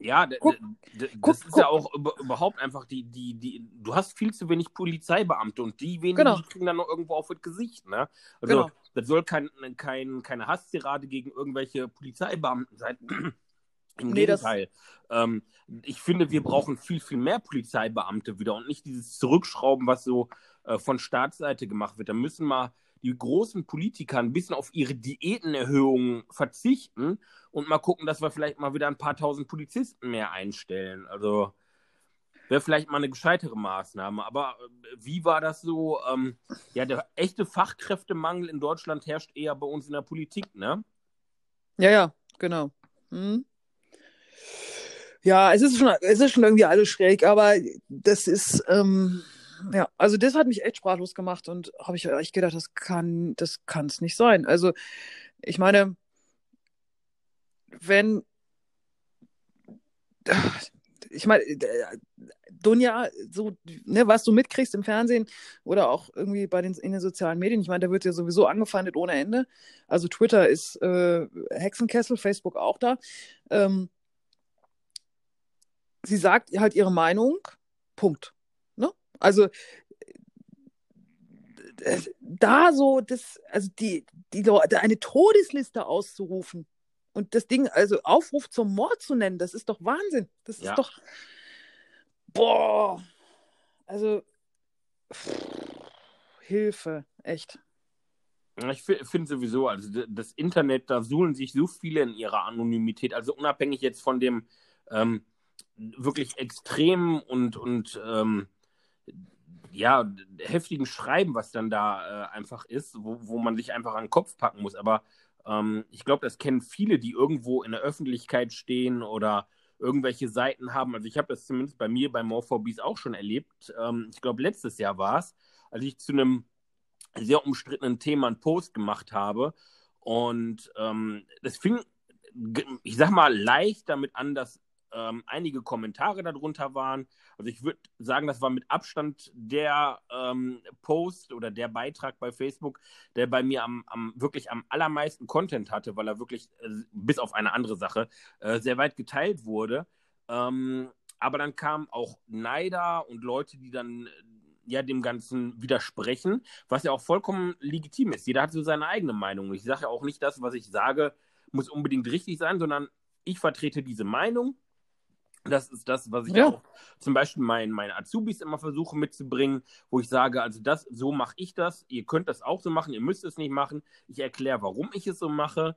Ja, guck, das guck, ist guck. ja auch überhaupt einfach die, die, die, du hast viel zu wenig Polizeibeamte und die wenigen genau. kriegen dann noch irgendwo auf das Gesicht, ne? Also genau. das soll kein, kein, keine Hasstirade gegen irgendwelche Polizeibeamten sein. Im nee, Gegenteil. Ähm, ich finde, wir brauchen viel, viel mehr Polizeibeamte wieder und nicht dieses Zurückschrauben, was so äh, von Staatsseite gemacht wird. Da müssen mal die großen Politiker ein bisschen auf ihre Diätenerhöhungen verzichten und mal gucken, dass wir vielleicht mal wieder ein paar tausend Polizisten mehr einstellen. Also wäre vielleicht mal eine gescheitere Maßnahme. Aber äh, wie war das so? Ähm, ja, der echte Fachkräftemangel in Deutschland herrscht eher bei uns in der Politik, ne? Ja, ja, genau. Hm. Ja, es ist schon, es ist schon irgendwie alles schräg, aber das ist, ähm, ja, also das hat mich echt sprachlos gemacht und habe ich echt gedacht, das kann, das kann es nicht sein. Also ich meine, wenn ich meine, Dunja, so, ne, was du mitkriegst im Fernsehen oder auch irgendwie bei den, in den sozialen Medien, ich meine, da wird ja sowieso angefeindet ohne Ende. Also Twitter ist äh, Hexenkessel, Facebook auch da. Ähm, sie sagt halt ihre Meinung, Punkt. Also da so das, also die, die Leute, eine Todesliste auszurufen Und das Ding, also Aufruf zum Mord zu nennen, das ist doch Wahnsinn. Das Ja. ist doch. Boah. Also. Hilfe, echt. Ich finde sowieso, also das Internet, da suhlen sich so viele in ihrer Anonymität, also unabhängig jetzt von dem ähm, wirklich extremen und, und ähm, ja, heftigen Schreiben, was dann da äh, einfach ist, wo, wo man sich einfach an den Kopf packen muss. Aber ähm, ich glaube, das kennen viele, die irgendwo in der Öffentlichkeit stehen oder irgendwelche Seiten haben. Also ich habe das zumindest bei mir bei Morphobes auch schon erlebt. Ähm, ich glaube, letztes Jahr war es, als ich zu einem sehr umstrittenen Thema einen Post gemacht habe. Und ähm, das fing, ich sag mal, leicht damit an, dass ähm, einige Kommentare darunter waren. Also ich würde sagen, das war mit Abstand der ähm, Post oder der Beitrag bei Facebook, der bei mir am, am wirklich am allermeisten Content hatte, weil er wirklich äh, bis auf eine andere Sache äh, sehr weit geteilt wurde. Ähm, aber dann kamen auch Neider und Leute, die dann äh, ja dem Ganzen widersprechen, was ja auch vollkommen legitim ist. Jeder hat so seine eigene Meinung. Ich sage ja auch nicht, das, was ich sage, muss unbedingt richtig sein, sondern ich vertrete diese Meinung. Das ist das, was ich Ja. auch zum Beispiel meinen, meinen Azubis immer versuche mitzubringen, wo ich sage, also das, so mache ich das, ihr könnt das auch so machen, ihr müsst es nicht machen. Ich erkläre, warum ich es so mache.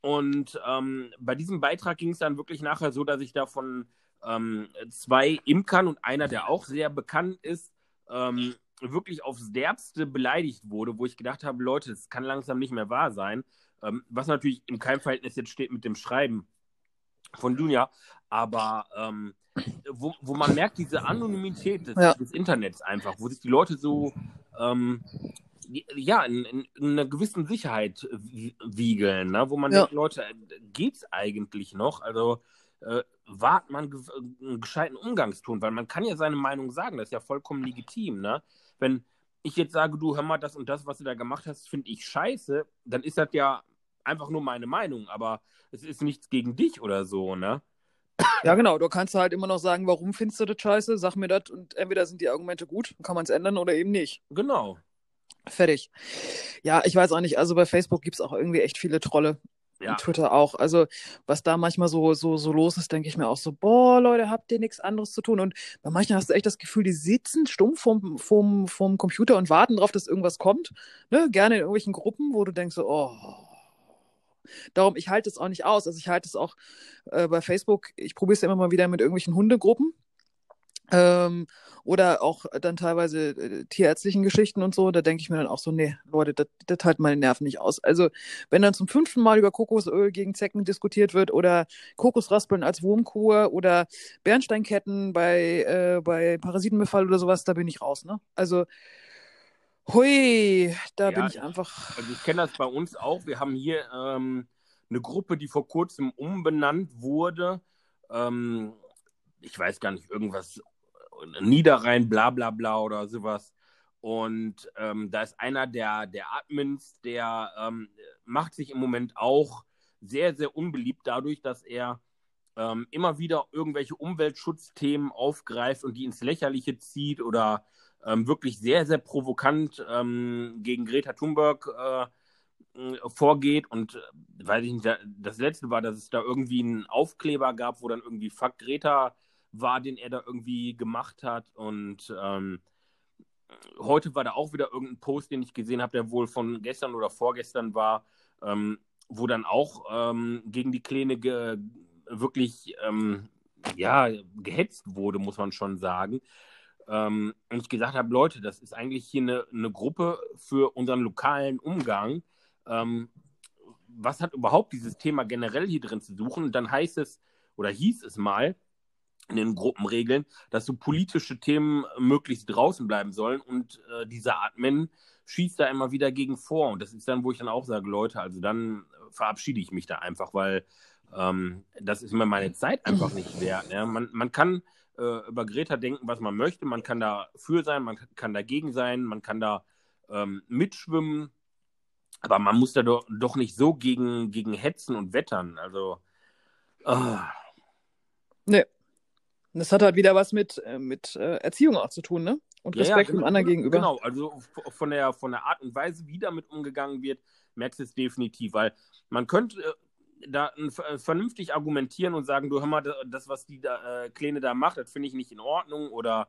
Und ähm, bei diesem Beitrag ging es dann wirklich nachher so, dass ich da von ähm, zwei Imkern und einer, der auch sehr bekannt ist, ähm, wirklich aufs Derbste beleidigt wurde, wo ich gedacht habe, Leute, das kann langsam nicht mehr wahr sein. Ähm, was natürlich in keinem Verhältnis jetzt steht mit dem Schreiben von Junior, aber ähm, wo, wo man merkt, diese Anonymität des, Ja. des Internets einfach, wo sich die Leute so ähm, ja, in, in, in einer gewissen Sicherheit wie- wiegeln, ne? wo man Ja. denkt, Leute, geht's eigentlich noch? Also äh, wahrt man ge einen gescheiten Umgangston, weil man kann ja seine Meinung sagen, das ist ja vollkommen legitim, ne? Wenn ich jetzt sage, du hör mal, das und das, was du da gemacht hast, finde ich scheiße, dann ist das ja einfach nur meine Meinung, aber es ist nichts gegen dich oder so, ne? Ja, genau. Du kannst halt immer noch sagen, warum findest du das scheiße? Sag mir das und entweder sind die Argumente gut, kann man es ändern oder eben nicht. Genau. Fertig. Ja, ich weiß auch nicht. Also bei Facebook gibt es auch irgendwie echt viele Trolle. Ja. Und Twitter auch. Also, was da manchmal so, so, so los ist, denke ich mir auch so, boah, Leute, habt ihr nichts anderes zu tun? Und bei manchen hast du echt das Gefühl, die sitzen stumpf vorm, vorm, vorm Computer und warten drauf, dass irgendwas kommt. Ne? Gerne in irgendwelchen Gruppen, wo du denkst so, oh. Darum, ich halte es auch nicht aus. Also ich halte es auch äh, bei Facebook, ich probiere es ja immer mal wieder mit irgendwelchen Hundegruppen. Ähm, oder auch dann teilweise äh, tierärztlichen Geschichten und so, da denke ich mir dann auch so, nee, Leute, das, halt meine Nerven nicht aus. Also, wenn dann zum fünften Mal über Kokosöl gegen Zecken diskutiert wird oder Kokosraspeln als Wurmkur oder Bernsteinketten bei, äh, bei Parasitenbefall oder sowas, da bin ich raus, ne? Also, hui, da Ja, bin ich ich- einfach. Also ich kenne das bei uns auch. Wir haben hier ähm, eine Gruppe, die vor kurzem umbenannt wurde. Ähm, ich weiß gar nicht, irgendwas Niederrhein, bla bla bla oder sowas. Und ähm, da ist einer der, der Admins, der ähm, macht sich im Moment auch sehr, sehr unbeliebt dadurch, dass er ähm, immer wieder irgendwelche Umweltschutzthemen aufgreift und die ins Lächerliche zieht oder ähm, wirklich sehr, sehr provokant ähm, gegen Greta Thunberg äh, vorgeht. Und äh, weiß ich nicht, da- das letzte war, dass es da irgendwie einen Aufkleber gab, wo dann irgendwie Fuck Greta war, den er da irgendwie gemacht hat. Und ähm, heute war da auch wieder irgendein Post, den ich gesehen habe, der wohl von gestern oder vorgestern war, ähm, wo dann auch ähm, gegen die Kleine ge wirklich ähm, ja, gehetzt wurde, muss man schon sagen. Ähm, und ich gesagt habe, Leute, das ist eigentlich hier eine, eine Gruppe für unseren lokalen Umgang. Ähm, was hat überhaupt dieses Thema generell hier drin zu suchen? Und dann heißt es, oder hieß es mal, in den Gruppenregeln, dass so politische Themen möglichst draußen bleiben sollen und äh, dieser Admin schießt da immer wieder gegen vor. Und das ist dann, wo ich dann auch sage, Leute, also dann verabschiede ich mich da einfach, weil ähm, das ist mir meine Zeit einfach nicht wert. Ne? Man, man kann äh, über Greta denken, was man möchte, man kann dafür sein, man kann dagegen sein, man kann da ähm, mitschwimmen, aber man muss da doch, doch nicht so gegen, gegen hetzen und wettern. Also, ah, Nee. Das hat halt wieder was mit, äh, mit äh, Erziehung auch zu tun, ne? Und Ja, ja, Respekt genau, dem anderen gegenüber. Genau, also von der, von der Art und Weise, wie damit umgegangen wird, merkst du es definitiv, weil man könnte, äh, da vernünftig argumentieren und sagen, du hör mal, das, was die da, äh, Kleine da macht, das finde ich nicht in Ordnung oder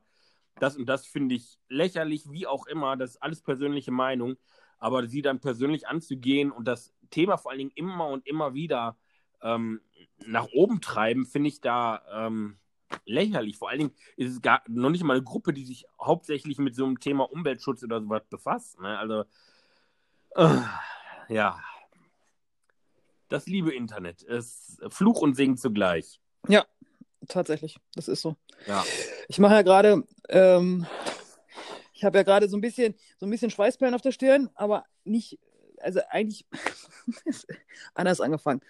das und das finde ich lächerlich, wie auch immer, das ist alles persönliche Meinung, aber sie dann persönlich anzugehen und das Thema vor allen Dingen immer und immer wieder ähm, nach oben treiben, finde ich da ähm, lächerlich. Vor allen Dingen ist es gar noch nicht mal eine Gruppe, die sich hauptsächlich mit so einem Thema Umweltschutz oder sowas befasst. Ne? Also, äh, ja. Das liebe Internet ist Fluch und Segen zugleich. Ja, tatsächlich. Das ist so. Ja. Ich mache ja gerade, ähm, ich habe ja gerade so ein bisschen, so ein bisschen Schweißperlen auf der Stirn, aber nicht also eigentlich anders angefangen.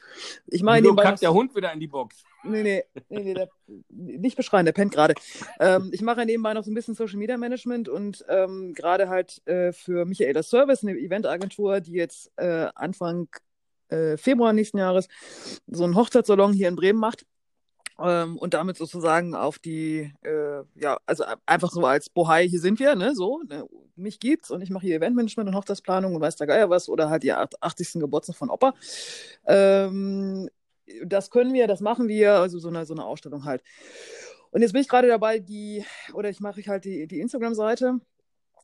Ich meine, Wieso kackt der Hund wieder in die Box? Nee, nee, nee, nee der, nicht beschreien, der pennt gerade. Ähm, ich mache nebenbei noch so ein bisschen Social Media Management und ähm, gerade halt äh, für Michaela Service, eine Eventagentur, die jetzt äh, Anfang äh, Februar nächsten Jahres so einen Hochzeitssalon hier in Bremen macht. Ähm, und damit sozusagen auf die, äh, ja, also einfach so als Bohai, hier sind wir, ne, so, ne, mich gibt's und ich mache hier Eventmanagement und Hochzeitsplanung und weiß der Geier was oder halt die 80. Geburtstag von Opa. Ähm, das können wir, das machen wir, also so eine, so eine Ausstellung halt. Und jetzt bin ich gerade dabei, die, oder ich mache halt die, die Instagram-Seite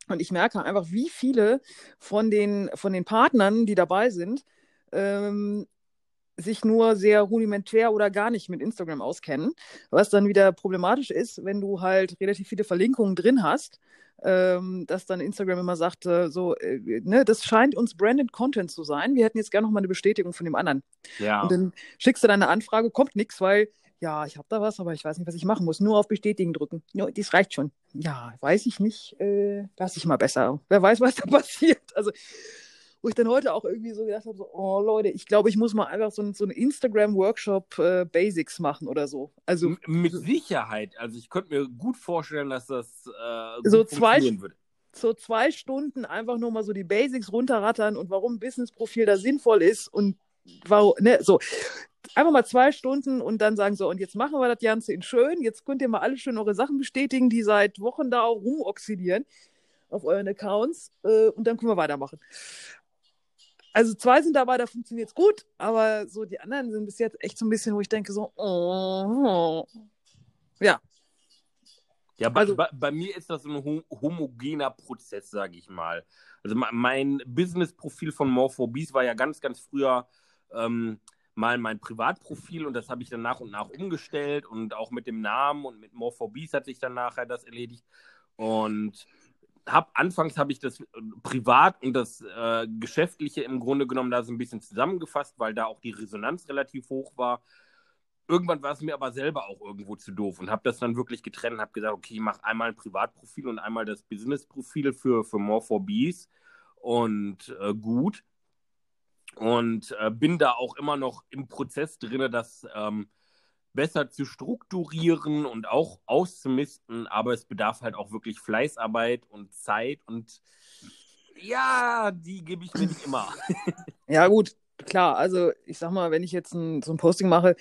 und ich merke einfach, wie viele von den, von den Partnern, die dabei sind, ähm, sich nur sehr rudimentär oder gar nicht mit Instagram auskennen, was dann wieder problematisch ist, wenn du halt relativ viele Verlinkungen drin hast, ähm, dass dann Instagram immer sagt, äh, so, äh, ne, das scheint uns branded Content zu sein. Wir hätten jetzt gerne noch mal eine Bestätigung von dem anderen. Ja. Und dann schickst du deine Anfrage, kommt nichts, weil ja, ich habe da was, aber ich weiß nicht, was ich machen muss. Nur auf Bestätigen drücken. Ja, das reicht schon. Ja, weiß ich nicht. Äh, lass ich mal besser. Wer weiß, was da passiert. Also wo ich dann heute auch irgendwie so gedacht habe, so, oh Leute, ich glaube, ich muss mal einfach so, so einen Instagram-Workshop äh, Basics machen oder so. Also M mit Sicherheit. Also ich könnte mir gut vorstellen, dass das äh, so zwei, würde. So zwei Stunden einfach nur mal so die Basics runterrattern und warum ein Business-Profil da sinnvoll ist und warum, ne, so. Einfach mal zwei Stunden und dann sagen so, und jetzt machen wir das Ganze in schön. Jetzt könnt ihr mal alle schön eure Sachen bestätigen, die seit Wochen da rumoxidieren auf euren Accounts äh, und dann können wir weitermachen. Also zwei sind dabei, da funktioniert es gut, aber so die anderen sind bis jetzt echt so ein bisschen, wo ich denke so, oh, ja. Ja, bei, also, bei, bei, mir ist das ein homogener Prozess, sage ich mal. Also mein Business-Profil von Morphobees war ja ganz, ganz früher ähm, mal mein Privatprofil und das habe ich dann nach und nach umgestellt und auch mit dem Namen und mit Morphobees hat sich dann nachher das erledigt. Und hab, anfangs habe ich das äh, privat und das äh, Geschäftliche im Grunde genommen da so ein bisschen zusammengefasst, weil da auch die Resonanz relativ hoch war. Irgendwann war es mir aber selber auch irgendwo zu doof und habe das dann wirklich getrennt und habe gesagt, okay, ich mache einmal ein Privatprofil und einmal das Businessprofil für, für More for Bees und äh, gut. Und äh, bin da auch immer noch im Prozess drin, dass ähm, besser zu strukturieren und auch auszumisten, aber es bedarf halt auch wirklich Fleißarbeit und Zeit und ja, die gebe ich mir nicht immer. ja, gut, klar. Also, ich sag mal, wenn ich jetzt ein, so ein Posting mache,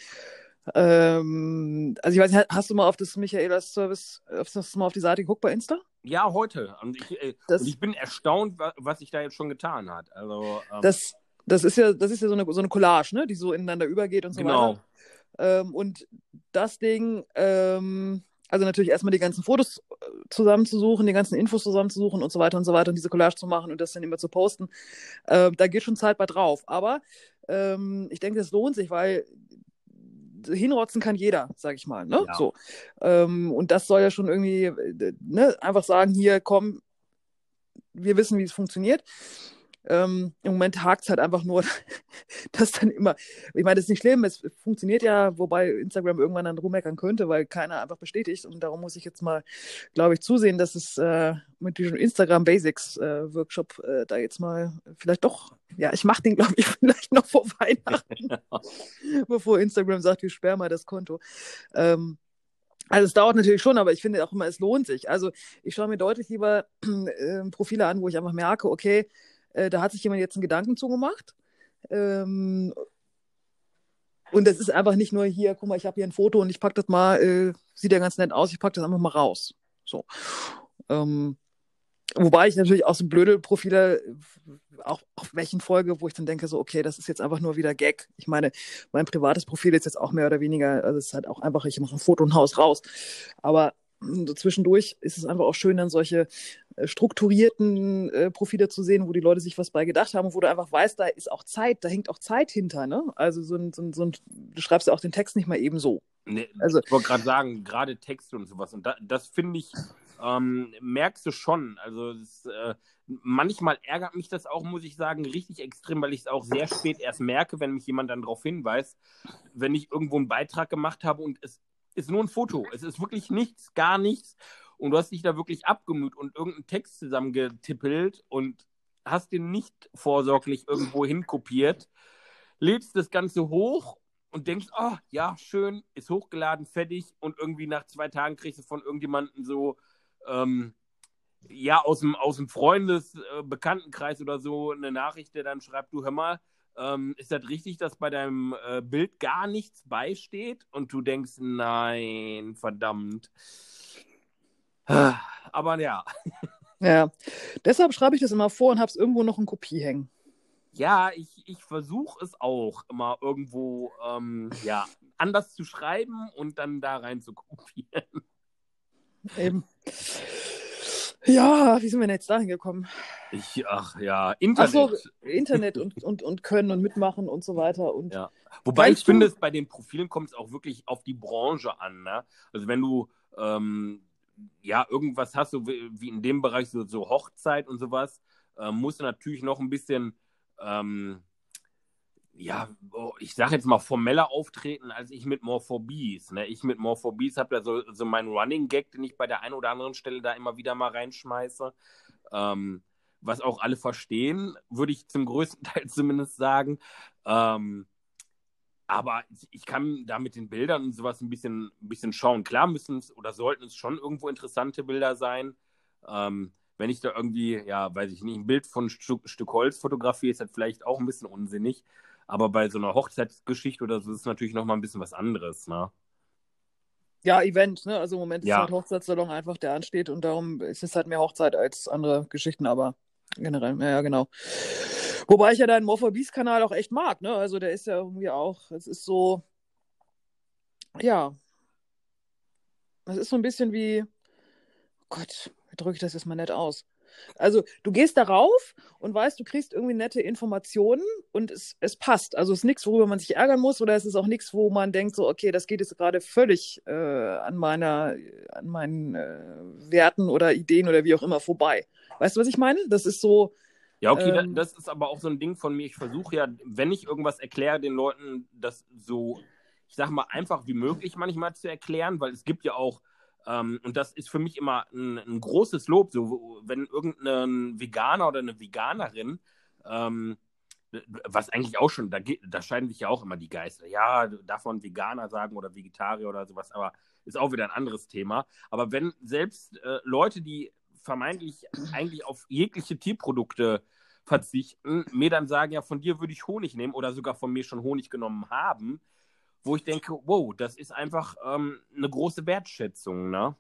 ähm, also ich weiß nicht, hast du mal auf das Michaelas Service, hast du mal auf die Seite geguckt bei Insta? Ja, heute. Und ich, äh, und ich bin erstaunt, was sich da jetzt schon getan hat. Also, ähm, das, das ist ja, das ist ja so eine, so eine Collage, ne, die so ineinander übergeht und so genau. weiter. Ähm, und das Ding, ähm, also natürlich erstmal die ganzen Fotos äh, zusammenzusuchen, die ganzen Infos zusammenzusuchen und so weiter und so weiter und diese Collage zu machen und das dann immer zu posten, äh, da geht schon Zeit bei drauf. Aber ähm, ich denke, es lohnt sich, weil hinrotzen kann jeder, sag ich mal. Ne? Ja. So. Ähm, und das soll ja schon irgendwie äh, ne, einfach sagen, hier, komm, wir wissen, wie es funktioniert. Ähm, Im Moment hakt es halt einfach nur, dass dann immer, ich meine, das ist nicht schlimm, es funktioniert ja, wobei Instagram irgendwann dann rummeckern könnte, weil keiner einfach bestätigt und darum muss ich jetzt mal, glaube ich, zusehen, dass es äh, mit diesem Instagram Basics äh, Workshop äh, da jetzt mal vielleicht doch, ja, ich mache den, glaube ich, vielleicht noch vor Weihnachten, bevor Instagram sagt, wir sperren mal das Konto. Ähm, also es dauert natürlich schon, aber ich finde auch immer, es lohnt sich. Also ich schaue mir deutlich lieber äh, Profile an, wo ich einfach merke, okay, äh, da hat sich jemand jetzt einen Gedanken zugemacht. Ähm, und das ist einfach nicht nur hier, guck mal, ich habe hier ein Foto und ich packe das mal, äh, sieht ja ganz nett aus, ich packe das einfach mal raus. So. Ähm, Wobei ich natürlich auch so blöde Profile, auch auf welchen Folge, wo ich dann denke, so, okay, das ist jetzt einfach nur wieder Gag. Ich meine, mein privates Profil ist jetzt auch mehr oder weniger, also es ist halt auch einfach, ich mache ein Foto und Haus raus. Aber so zwischendurch ist es einfach auch schön, dann solche äh, strukturierten äh, Profile zu sehen, wo die Leute sich was bei gedacht haben und wo du einfach weißt, da ist auch Zeit, da hängt auch Zeit hinter, ne? Also so ein, so ein, so ein du schreibst ja auch den Text nicht mal eben so. Nee, also, ich wollte gerade sagen, gerade Texte und sowas. Und da, das finde ich, ähm, merkst du schon. Also es, äh, manchmal ärgert mich das auch, muss ich sagen, richtig extrem, weil ich es auch sehr spät erst merke, wenn mich jemand dann darauf hinweist, wenn ich irgendwo einen Beitrag gemacht habe und es ist nur ein Foto. Es ist wirklich nichts, gar nichts. Und du hast dich da wirklich abgemüht und irgendeinen Text zusammengetippelt und hast den nicht vorsorglich irgendwo hinkopiert, lädst das Ganze hoch und denkst, oh, ja, schön, ist hochgeladen, fertig und irgendwie nach zwei Tagen kriegst du von irgendjemandem so, ähm, ja, aus dem, aus dem Freundes-Bekanntenkreis äh, oder so eine Nachricht, der dann schreibt, du hör mal, ähm, ist das richtig, dass bei deinem äh, Bild gar nichts beisteht und du denkst, nein, verdammt. Aber ja. Ja, deshalb schreibe ich das immer vor und habe es irgendwo noch in Kopie hängen. Ja, ich, ich versuche es auch immer irgendwo ähm, ja, anders zu schreiben und dann da rein zu kopieren. Eben. Ja, wie sind wir denn jetzt dahin gekommen? Ich, ach ja, Internet. Ach so, Internet und, und, und können und mitmachen und so weiter. Und ja. Wobei ich finde, bei den Profilen kommt es auch wirklich auf die Branche an. Ne? Also wenn du ähm, ja irgendwas hast, so wie, wie, in dem Bereich so, so Hochzeit und sowas, äh, musst du natürlich noch ein bisschen ähm, ja, ich sage jetzt mal formeller auftreten als ich mit Morphobies. Ne? Ich mit Morphobies habe da so, so meinen Running Gag, den ich bei der einen oder anderen Stelle da immer wieder mal reinschmeiße. Ähm, was auch alle verstehen, würde ich zum größten Teil zumindest sagen. Ähm, aber ich kann da mit den Bildern und sowas ein bisschen, ein bisschen schauen. Klar müssen es oder sollten es schon irgendwo interessante Bilder sein. Ähm, wenn ich da irgendwie, ja, weiß ich nicht, ein Bild von ein Stück Holz fotografiere, ist das vielleicht auch ein bisschen unsinnig. Aber bei so einer Hochzeitsgeschichte oder so ist es natürlich nochmal ein bisschen was anderes, ne? Ja, Event, ne? Also im Moment ja. ist halt Hochzeitssalon einfach, der ansteht und darum ist es halt mehr Hochzeit als andere Geschichten, aber generell, ja, ja genau. Wobei ich ja deinen Morphobies-Kanal auch echt mag, ne? Also der ist ja irgendwie auch, es ist so, ja, es ist so ein bisschen wie, oh Gott, wie drücke ich das jetzt mal nett aus? Also du gehst darauf und weißt, du kriegst irgendwie nette Informationen und es, es passt. Also es ist nichts, worüber man sich ärgern muss oder es ist auch nichts, wo man denkt, so, okay, das geht jetzt gerade völlig äh, an meiner, an meinen äh, Werten oder Ideen oder wie auch immer vorbei. Weißt du, was ich meine? Das ist so. Ja, okay, ähm, das ist aber auch so ein Ding von mir. Ich versuche ja, wenn ich irgendwas erkläre, den Leuten das so, ich sag mal, einfach wie möglich manchmal zu erklären, weil es gibt ja auch ähm, und das ist für mich immer ein, ein, großes Lob, so wenn irgendein Veganer oder eine Veganerin, ähm, was eigentlich auch schon, da, da scheiden sich ja auch immer die Geister. Ja, man Veganer sagen oder Vegetarier oder sowas, aber ist auch wieder ein anderes Thema. Aber wenn selbst äh, Leute, die vermeintlich eigentlich auf jegliche Tierprodukte verzichten, mir dann sagen, ja, von dir würde ich Honig nehmen oder sogar von mir schon Honig genommen haben, wo ich denke, wow, das ist einfach ähm, eine große Wertschätzung, ne?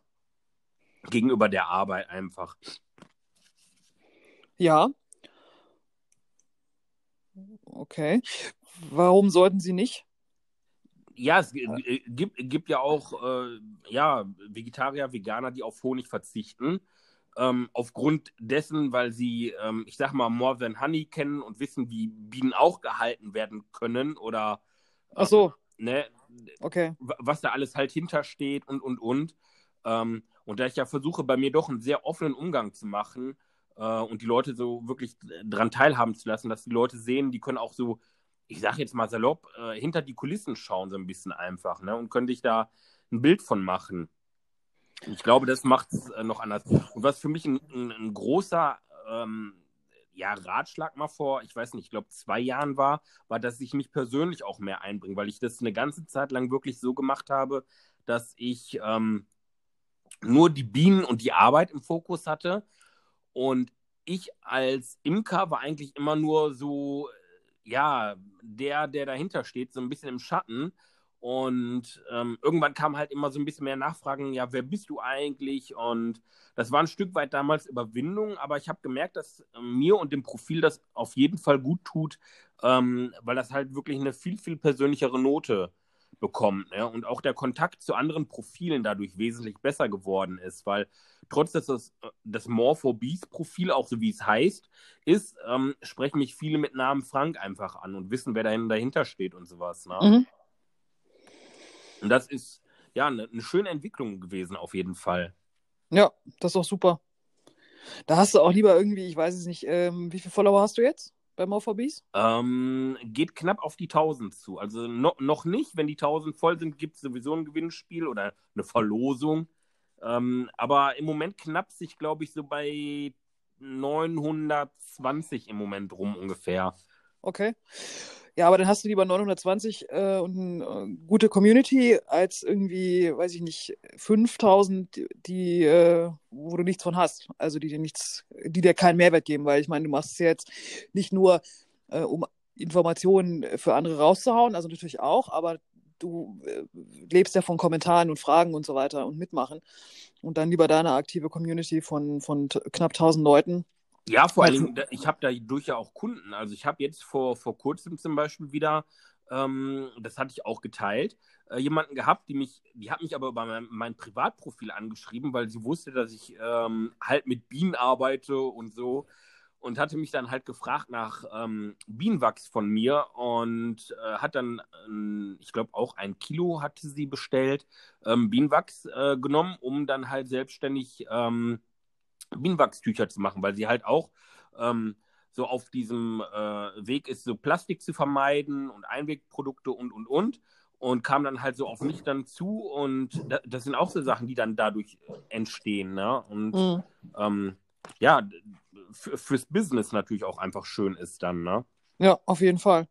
Gegenüber der Arbeit einfach. Ja. Okay. Warum sollten sie nicht? Ja, es äh, gibt, gibt ja auch äh, ja, Vegetarier, Veganer, die auf Honig verzichten. Ähm, aufgrund dessen, weil sie, ähm, ich sag mal, More Than Honey kennen und wissen, wie Bienen auch gehalten werden können oder äh, Ach so ne, okay. was da alles halt hintersteht und, und, und. Ähm, und da ich ja versuche, bei mir doch einen sehr offenen Umgang zu machen äh, und die Leute so wirklich dran teilhaben zu lassen, dass die Leute sehen, die können auch so, ich sag jetzt mal salopp, äh, hinter die Kulissen schauen, so ein bisschen einfach, ne, und können sich da ein Bild von machen. Ich glaube, das macht es äh, noch anders. Und was für mich ein, ein, ein großer ähm, ja, Ratschlag mal vor, ich weiß nicht, ich glaube zwei Jahren war, war, dass ich mich persönlich auch mehr einbringe, weil ich das eine ganze Zeit lang wirklich so gemacht habe, dass ich ähm, nur die Bienen und die Arbeit im Fokus hatte. Und ich als Imker war eigentlich immer nur so, ja, der, der dahinter steht, so ein bisschen im Schatten. Und ähm, irgendwann kam halt immer so ein bisschen mehr Nachfragen, ja, wer bist du eigentlich? Und das war ein Stück weit damals Überwindung, aber ich habe gemerkt, dass äh, mir und dem Profil das auf jeden Fall gut tut, ähm, weil das halt wirklich eine viel, viel persönlichere Note bekommt. Ne? Und auch der Kontakt zu anderen Profilen dadurch wesentlich besser geworden ist, weil trotz dass das, das More Beast-Profil, auch so wie es heißt, ist, ähm, sprechen mich viele mit Namen Frank einfach an und wissen, wer dahinter steht und sowas. Ne? Mhm. Und das ist ja eine, eine schöne Entwicklung gewesen, auf jeden Fall. Ja, das ist auch super. Da hast du auch lieber irgendwie, ich weiß es nicht, ähm, wie viele Follower hast du jetzt bei Morphobes? Ähm, geht knapp auf die 1000 zu. Also no, noch nicht. Wenn die 1000 voll sind, gibt es sowieso ein Gewinnspiel oder eine Verlosung. Ähm, aber im Moment knapp sich, glaube ich, so bei 920 im Moment rum ungefähr. Okay. Ja, aber dann hast du lieber 920 äh, und eine äh, gute Community als irgendwie, weiß ich nicht, 5000, die, äh, wo du nichts von hast. Also die dir nichts, die dir keinen Mehrwert geben, weil ich meine, du machst es jetzt nicht nur, äh, um Informationen für andere rauszuhauen, also natürlich auch, aber du äh, lebst ja von Kommentaren und Fragen und so weiter und mitmachen. Und dann lieber deine aktive Community von, von knapp 1000 Leuten ja, vor allem, ich habe dadurch ja auch Kunden. Also ich habe jetzt vor, vor kurzem zum Beispiel wieder, ähm, das hatte ich auch geteilt, äh, jemanden gehabt, die mich, die hat mich aber über mein, mein Privatprofil angeschrieben, weil sie wusste, dass ich ähm, halt mit Bienen arbeite und so. Und hatte mich dann halt gefragt nach ähm, Bienenwachs von mir und äh, hat dann, äh, ich glaube, auch ein Kilo hatte sie bestellt, ähm, Bienenwachs äh, genommen, um dann halt selbstständig ähm, Bienenwachstücher zu machen, weil sie halt auch ähm, so auf diesem äh, Weg ist, so Plastik zu vermeiden und Einwegprodukte und, und, und. Und kam dann halt so auf mich dann zu und das sind auch so Sachen, die dann dadurch entstehen. Ne? Und mhm. ähm, ja, fürs Business natürlich auch einfach schön ist dann. Ne? Ja, auf jeden Fall.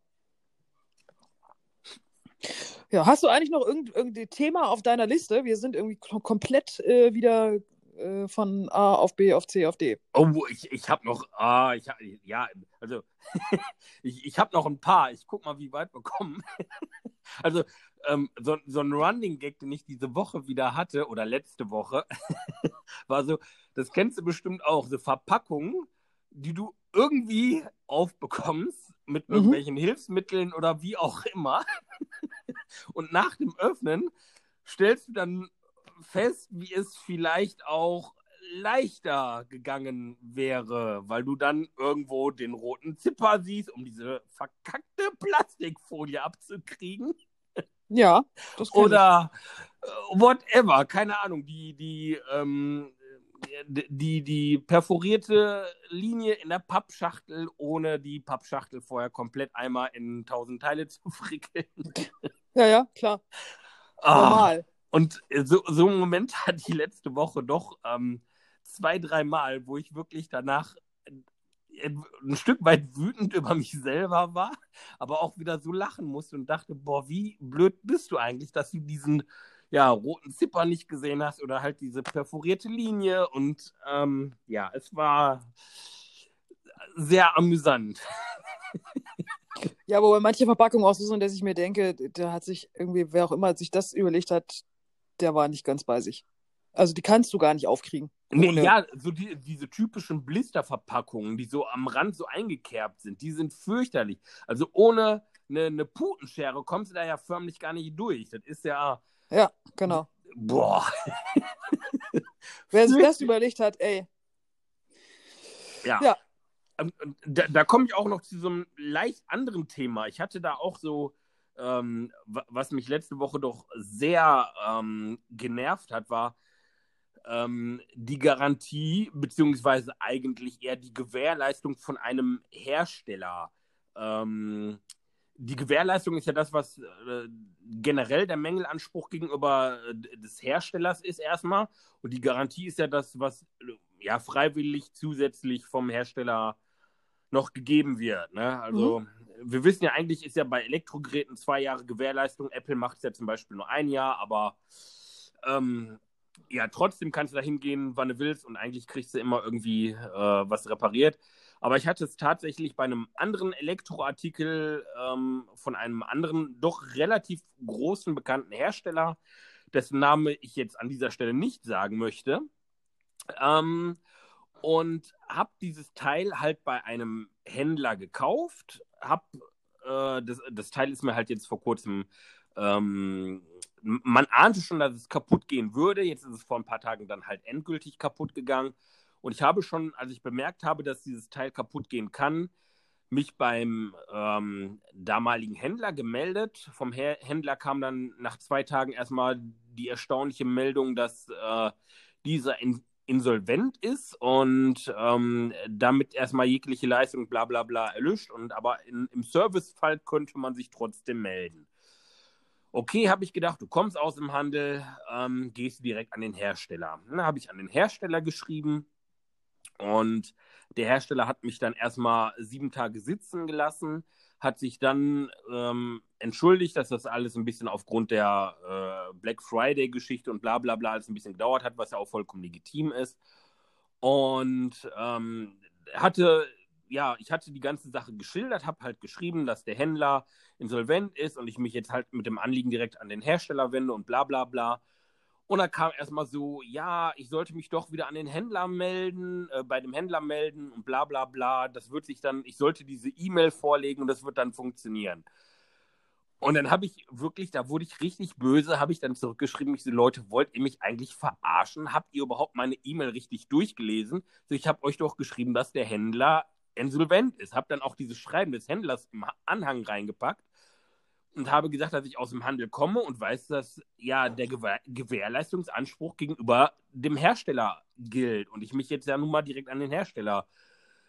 Ja, hast du eigentlich noch irgendein Thema auf deiner Liste? Wir sind irgendwie komplett äh, wieder äh, von A auf B auf C auf D. Oh, ich, ich habe noch, ah, ich, ja, also ich, ich habe noch ein paar. Ich guck mal, wie weit wir kommen. also ähm, so, so ein Running Gag, den ich diese Woche wieder hatte oder letzte Woche, war so, das kennst du bestimmt auch, so Verpackungen, die du irgendwie aufbekommst mit mhm. irgendwelchen mhm. Hilfsmitteln oder wie auch immer. Und nach dem Öffnen stellst du dann fest, wie es vielleicht auch leichter gegangen wäre, weil du dann irgendwo den roten Zipper siehst, um diese verkackte Plastikfolie abzukriegen. Ja. Oder ich. Äh, whatever, keine Ahnung, die, die, ähm, die, die perforierte Linie in der Pappschachtel, ohne die Pappschachtel vorher komplett einmal in tausend Teile zu frickeln. Ja, ja, klar. Ah. Normal. Und äh, so, so einen Moment hatte ich letzte Woche doch ähm, zwei, dreimal, wo ich wirklich danach äh, ein Stück weit wütend über mich selber war, aber auch wieder so lachen musste und dachte, boah, wie blöd bist du eigentlich, dass du diesen ja, roten Zipper nicht gesehen hast oder halt diese perforierte Linie und ähm, ja, es war sehr amüsant. Ja, aber bei manchen Verpackungen auch so sind, dass ich mir denke, da hat sich irgendwie, wer auch immer sich das überlegt hat, der war nicht ganz bei sich. Also die kannst du gar nicht aufkriegen. Nee, ja, so die, diese typischen Blisterverpackungen, die so am Rand so eingekerbt sind, die sind fürchterlich. Also ohne eine, eine Putenschere kommst du da ja förmlich gar nicht durch. Das ist ja. Ja, genau. Boah. Wer sich das überlegt hat, ey. Ja. ja. Ähm, da, da komme ich auch noch zu so einem leicht anderen Thema. Ich hatte da auch so ähm, was mich letzte Woche doch sehr ähm, genervt hat, war ähm, die Garantie, beziehungsweise eigentlich eher die Gewährleistung von einem Hersteller. Ähm, die Gewährleistung ist ja das, was äh, generell der Mängelanspruch gegenüber äh, des Herstellers ist erstmal. Und die Garantie ist ja das, was äh, ja freiwillig zusätzlich vom Hersteller noch gegeben wird. Ne? Also mhm wir wissen ja eigentlich, ist ja bei Elektrogeräten zwei Jahre Gewährleistung. Apple macht es ja zum Beispiel nur ein Jahr, aber ähm, ja, trotzdem kannst du da hingehen, wann du willst und eigentlich kriegst du immer irgendwie äh, was repariert. Aber ich hatte es tatsächlich bei einem anderen Elektroartikel ähm, von einem anderen, doch relativ großen bekannten Hersteller, dessen Name ich jetzt an dieser Stelle nicht sagen möchte. Ähm, und habe dieses Teil halt bei einem Händler gekauft. Hab, äh, das, das Teil ist mir halt jetzt vor kurzem ähm, man ahnte schon, dass es kaputt gehen würde. Jetzt ist es vor ein paar Tagen dann halt endgültig kaputt gegangen. Und ich habe schon, als ich bemerkt habe, dass dieses Teil kaputt gehen kann, mich beim ähm, damaligen Händler gemeldet. Vom Händler kam dann nach zwei Tagen erstmal die erstaunliche Meldung, dass äh, dieser in insolvent ist und ähm, damit erstmal jegliche Leistung bla bla bla erlischt. Und aber in, im Servicefall könnte man sich trotzdem melden. Okay, habe ich gedacht, du kommst aus dem Handel, ähm, gehst direkt an den Hersteller. Dann habe ich an den Hersteller geschrieben und der Hersteller hat mich dann erstmal sieben Tage sitzen gelassen, hat sich dann ähm, entschuldigt, dass das alles ein bisschen aufgrund der äh, Black Friday-Geschichte und bla bla bla alles ein bisschen gedauert hat, was ja auch vollkommen legitim ist. Und ähm, hatte ja, ich hatte die ganze Sache geschildert, habe halt geschrieben, dass der Händler insolvent ist und ich mich jetzt halt mit dem Anliegen direkt an den Hersteller wende und bla bla bla. Und dann kam erstmal so, ja, ich sollte mich doch wieder an den Händler melden, äh, bei dem Händler melden und bla bla bla. Das wird sich dann, ich sollte diese E-Mail vorlegen und das wird dann funktionieren. Und dann habe ich wirklich, da wurde ich richtig böse, habe ich dann zurückgeschrieben, ich so, Leute, wollt ihr mich eigentlich verarschen? Habt ihr überhaupt meine E-Mail richtig durchgelesen? So, ich habe euch doch geschrieben, dass der Händler insolvent ist. Habe dann auch dieses Schreiben des Händlers im Anhang reingepackt und habe gesagt, dass ich aus dem Handel komme und weiß, dass ja der Gewähr Gewährleistungsanspruch gegenüber dem Hersteller gilt und ich mich jetzt ja nun mal direkt an den Hersteller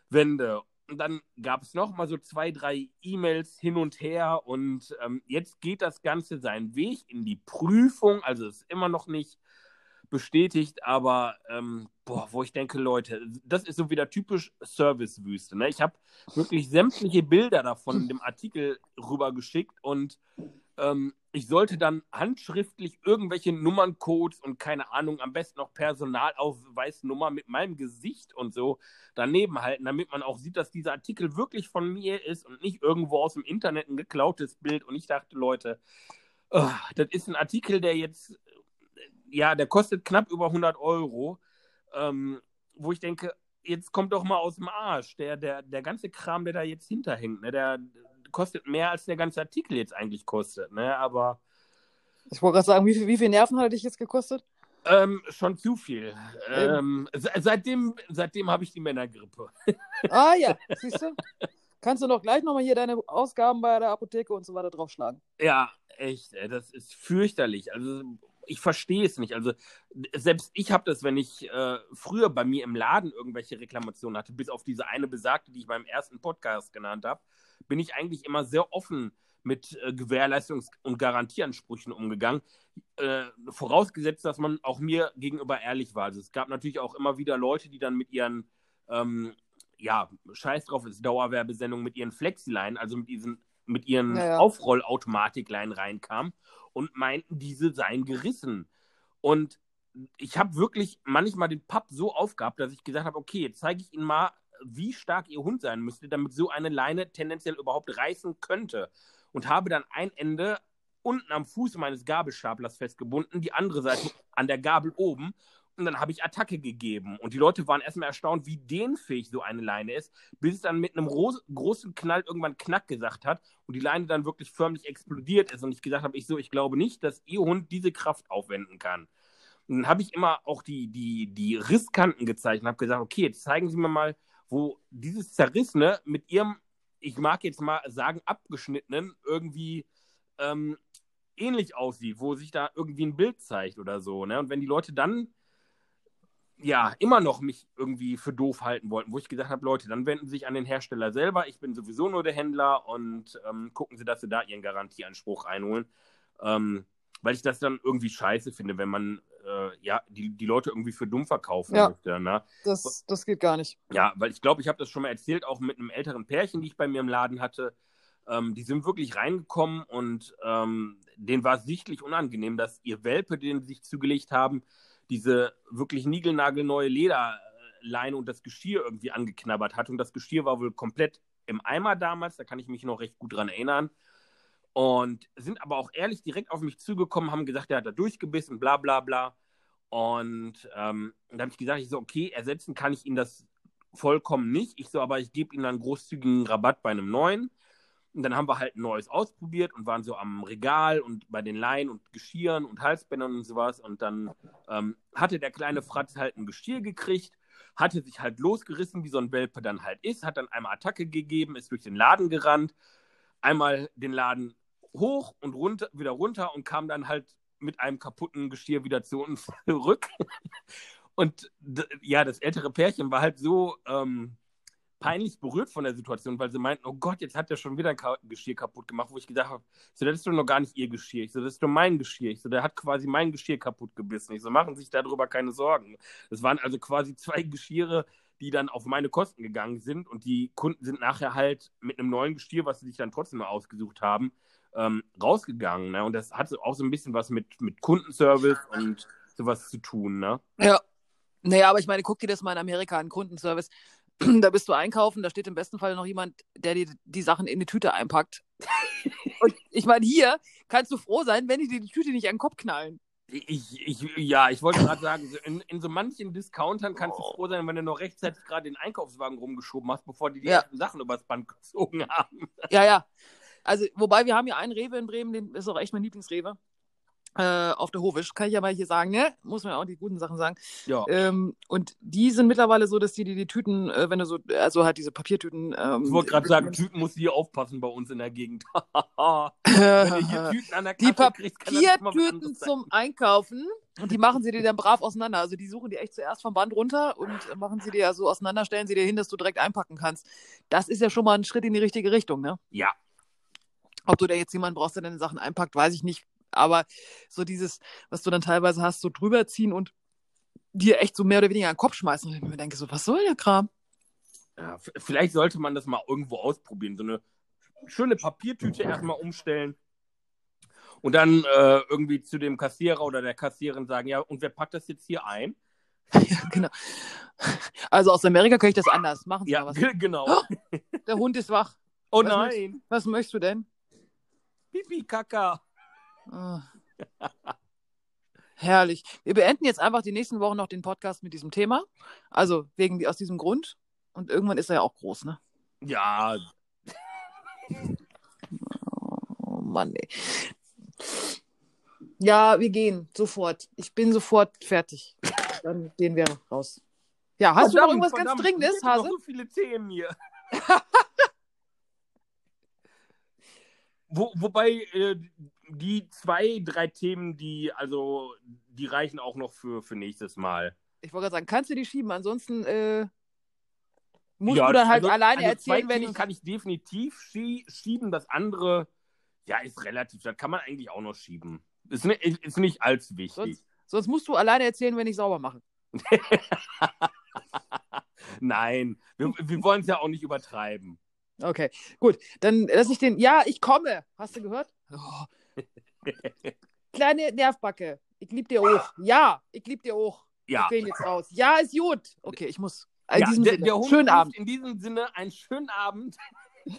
wende. Und dann gab es noch mal so zwei, drei E-Mails hin und her und ähm, jetzt geht das Ganze seinen Weg in die Prüfung. Also es ist immer noch nicht bestätigt, aber ähm, boah, wo ich denke, Leute, das ist so wieder typisch Servicewüste. Ne? Ich habe wirklich sämtliche Bilder davon in dem Artikel rübergeschickt und ähm, ich sollte dann handschriftlich irgendwelche Nummerncodes und keine Ahnung, am besten noch Personalausweisnummer mit meinem Gesicht und so daneben halten, damit man auch sieht, dass dieser Artikel wirklich von mir ist und nicht irgendwo aus dem Internet ein geklautes Bild. Und ich dachte, Leute, oh, das ist ein Artikel, der jetzt ja, der kostet knapp über 100 Euro, ähm, wo ich denke, jetzt kommt doch mal aus dem Arsch. Der, der, der ganze Kram, der da jetzt hinterhängt, ne, der kostet mehr, als der ganze Artikel jetzt eigentlich kostet. Ne? Aber. Ich wollte gerade sagen, wie, wie viel Nerven hat er dich jetzt gekostet? Ähm, schon zu viel. Ähm, seitdem seitdem habe ich die Männergrippe. Ah ja, siehst du? Kannst du noch gleich nochmal hier deine Ausgaben bei der Apotheke und so weiter draufschlagen? Ja, echt. Das ist fürchterlich. Also ich verstehe es nicht. Also selbst ich habe das, wenn ich äh, früher bei mir im Laden irgendwelche Reklamationen hatte, bis auf diese eine besagte, die ich beim ersten Podcast genannt habe, bin ich eigentlich immer sehr offen mit äh, Gewährleistungs- und Garantieansprüchen umgegangen, äh, vorausgesetzt, dass man auch mir gegenüber ehrlich war. Also es gab natürlich auch immer wieder Leute, die dann mit ihren ähm, ja, scheiß drauf ist Dauerwerbesendung mit ihren Flexiline, also mit diesen mit ihren ja, ja. Aufrollautomatiklein reinkamen und meinten, diese seien gerissen. Und ich habe wirklich manchmal den Papp so aufgehabt, dass ich gesagt habe, okay, jetzt zeige ich Ihnen mal, wie stark Ihr Hund sein müsste, damit so eine Leine tendenziell überhaupt reißen könnte. Und habe dann ein Ende unten am Fuß meines Gabelstaplers festgebunden, die andere Seite an der Gabel oben und dann habe ich Attacke gegeben. Und die Leute waren erstmal erstaunt, wie dehnfähig so eine Leine ist, bis es dann mit einem großen Knall irgendwann Knack gesagt hat und die Leine dann wirklich förmlich explodiert ist. Und ich gesagt habe, ich so, ich glaube nicht, dass ihr Hund diese Kraft aufwenden kann. Und dann habe ich immer auch die, die, die Risskanten gezeigt und habe gesagt, okay, jetzt zeigen Sie mir mal, wo dieses Zerrissene mit Ihrem, ich mag jetzt mal sagen, abgeschnittenen irgendwie ähm, ähnlich aussieht, wo sich da irgendwie ein Bild zeigt oder so. Ne? Und wenn die Leute dann ja, immer noch mich irgendwie für doof halten wollten, wo ich gesagt habe, Leute, dann wenden Sie sich an den Hersteller selber. Ich bin sowieso nur der Händler und ähm, gucken Sie, dass Sie da Ihren Garantieanspruch einholen. Ähm, weil ich das dann irgendwie scheiße finde, wenn man äh, ja, die, die Leute irgendwie für dumm verkaufen ja, möchte. Ne? Das, das geht gar nicht. Ja, weil ich glaube, ich habe das schon mal erzählt, auch mit einem älteren Pärchen, die ich bei mir im Laden hatte. Ähm, die sind wirklich reingekommen und ähm, denen war es sichtlich unangenehm, dass ihr Welpe, den sie sich zugelegt haben, diese wirklich niegelnagelneue Leder, Leine und das Geschirr irgendwie angeknabbert hat. Und das Geschirr war wohl komplett im Eimer damals, da kann ich mich noch recht gut dran erinnern. Und sind aber auch ehrlich direkt auf mich zugekommen, haben gesagt, er hat da durchgebissen, bla bla bla. Und ähm, dann habe ich gesagt, ich so, okay, ersetzen kann ich ihn das vollkommen nicht. Ich so, aber ich gebe ihm dann großzügigen Rabatt bei einem neuen. Und dann haben wir halt ein neues ausprobiert und waren so am Regal und bei den Leinen und Geschirren und Halsbändern und sowas. Und dann ähm, hatte der kleine Fratz halt ein Geschirr gekriegt, hatte sich halt losgerissen, wie so ein Welpe dann halt ist, hat dann einmal Attacke gegeben, ist durch den Laden gerannt, einmal den Laden hoch und runter, wieder runter und kam dann halt mit einem kaputten Geschirr wieder zu uns zurück. Und ja, das ältere Pärchen war halt so ähm, peinlich berührt von der Situation, weil sie meinten, oh Gott, jetzt hat er schon wieder ein Geschirr kaputt gemacht, wo ich gedacht habe, so, das ist doch noch gar nicht ihr Geschirr. Ich so, das ist doch mein Geschirr. Ich so, der hat quasi mein Geschirr kaputt gebissen. Ich so, machen sich darüber keine Sorgen. Das waren also quasi zwei Geschirre, die dann auf meine Kosten gegangen sind und die Kunden sind nachher halt mit einem neuen Geschirr, was sie sich dann trotzdem noch ausgesucht haben, ähm, rausgegangen. Ne? Und das hat auch so ein bisschen was mit, mit Kundenservice und sowas zu tun. Ne? Ja. Naja, aber ich meine, guck dir das mal in Amerika an, Kundenservice. Da bist du einkaufen, da steht im besten Fall noch jemand, der dir die Sachen in die Tüte einpackt. Und ich meine, hier kannst du froh sein, wenn die dir die Tüte nicht an den Kopf knallen. Ich, ich, ja, ich wollte gerade sagen, in, in, so manchen Discountern kannst du froh sein, wenn du noch rechtzeitig gerade den Einkaufswagen rumgeschoben hast, bevor die die ja. ersten Sachen übers Band gezogen haben. Ja, ja. Also, wobei wir haben ja einen Rewe in Bremen, den ist auch echt mein Lieblingsrewe äh, auf der Hovisch, kann ich ja mal hier sagen, ne? Muss man ja auch die guten Sachen sagen. Ja. Ähm, und die sind mittlerweile so, dass die die, die Tüten, äh, wenn du so, also halt diese Papiertüten. Ähm, ich wollte gerade sagen, Tüten muss die aufpassen bei uns in der Gegend. wenn du hier Tüten an der Kasse die Papiertüten zum Einkaufen. Und die machen sie dir dann brav auseinander. Also die suchen die echt zuerst vom Band runter und machen sie dir ja so auseinander, stellen sie dir hin, dass du direkt einpacken kannst. Das ist ja schon mal ein Schritt in die richtige Richtung, ne? Ja. Ob du da jetzt jemanden brauchst, der deine Sachen einpackt, weiß ich nicht aber so dieses, was du dann teilweise hast, so drüber ziehen und dir echt so mehr oder weniger an den Kopf schmeißen. Und ich mir denke so, was soll der Kram? Ja, vielleicht sollte man das mal irgendwo ausprobieren. So eine schöne Papiertüte erstmal umstellen und dann äh, irgendwie zu dem Kassierer oder der Kassiererin sagen, ja, und wer packt das jetzt hier ein? Ja, genau. Also aus Amerika kann ich das anders. Machen Sie ja, was. genau. Oh, der Hund ist wach. Oh was nein. Möchtest, was möchtest du denn? Pipi, Kaka. Oh. Herrlich. Wir beenden jetzt einfach die nächsten Wochen noch den Podcast mit diesem Thema. Also wegen aus diesem Grund. Und irgendwann ist er ja auch groß, ne? Ja. Oh Mann, ey. Ja, wir gehen sofort. Ich bin sofort fertig. Dann gehen wir raus. Ja, hast verdammt, du noch irgendwas verdammt, ganz Dringendes, Hase? Noch so viele Themen hier. Wo, wobei äh, die zwei, drei Themen, die, also, die reichen auch noch für, für nächstes Mal. Ich wollte gerade sagen, kannst du die schieben? Ansonsten äh, musst ja, du dann halt also, alleine also erzählen, wenn ich. kann ich definitiv schie schieben. Das andere, ja, ist relativ. Das kann man eigentlich auch noch schieben. Ist, nicht, ist nicht allzu wichtig. Sonst, sonst musst du alleine erzählen, wenn ich sauber mache. Nein, wir, wir wollen es ja auch nicht übertreiben. Okay, gut. Dann lass ich den. Ja, ich komme. Hast du gehört? Oh. Kleine Nervbacke. Ich lieb dir hoch. Ja, ich lieb dir hoch. Ja. Ich jetzt raus. Ja, ist gut. Okay, ich muss. In ja, diesem der. Der schönen Abend. In diesem Sinne, einen schönen Abend.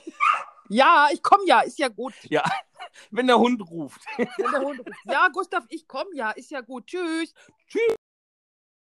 Ja, ich komme ja, ist ja gut. Ja, wenn der Hund ruft. Wenn der Hund ruft. Ja, Gustav, ich komme ja, ist ja gut. Tschüss. Tschüss.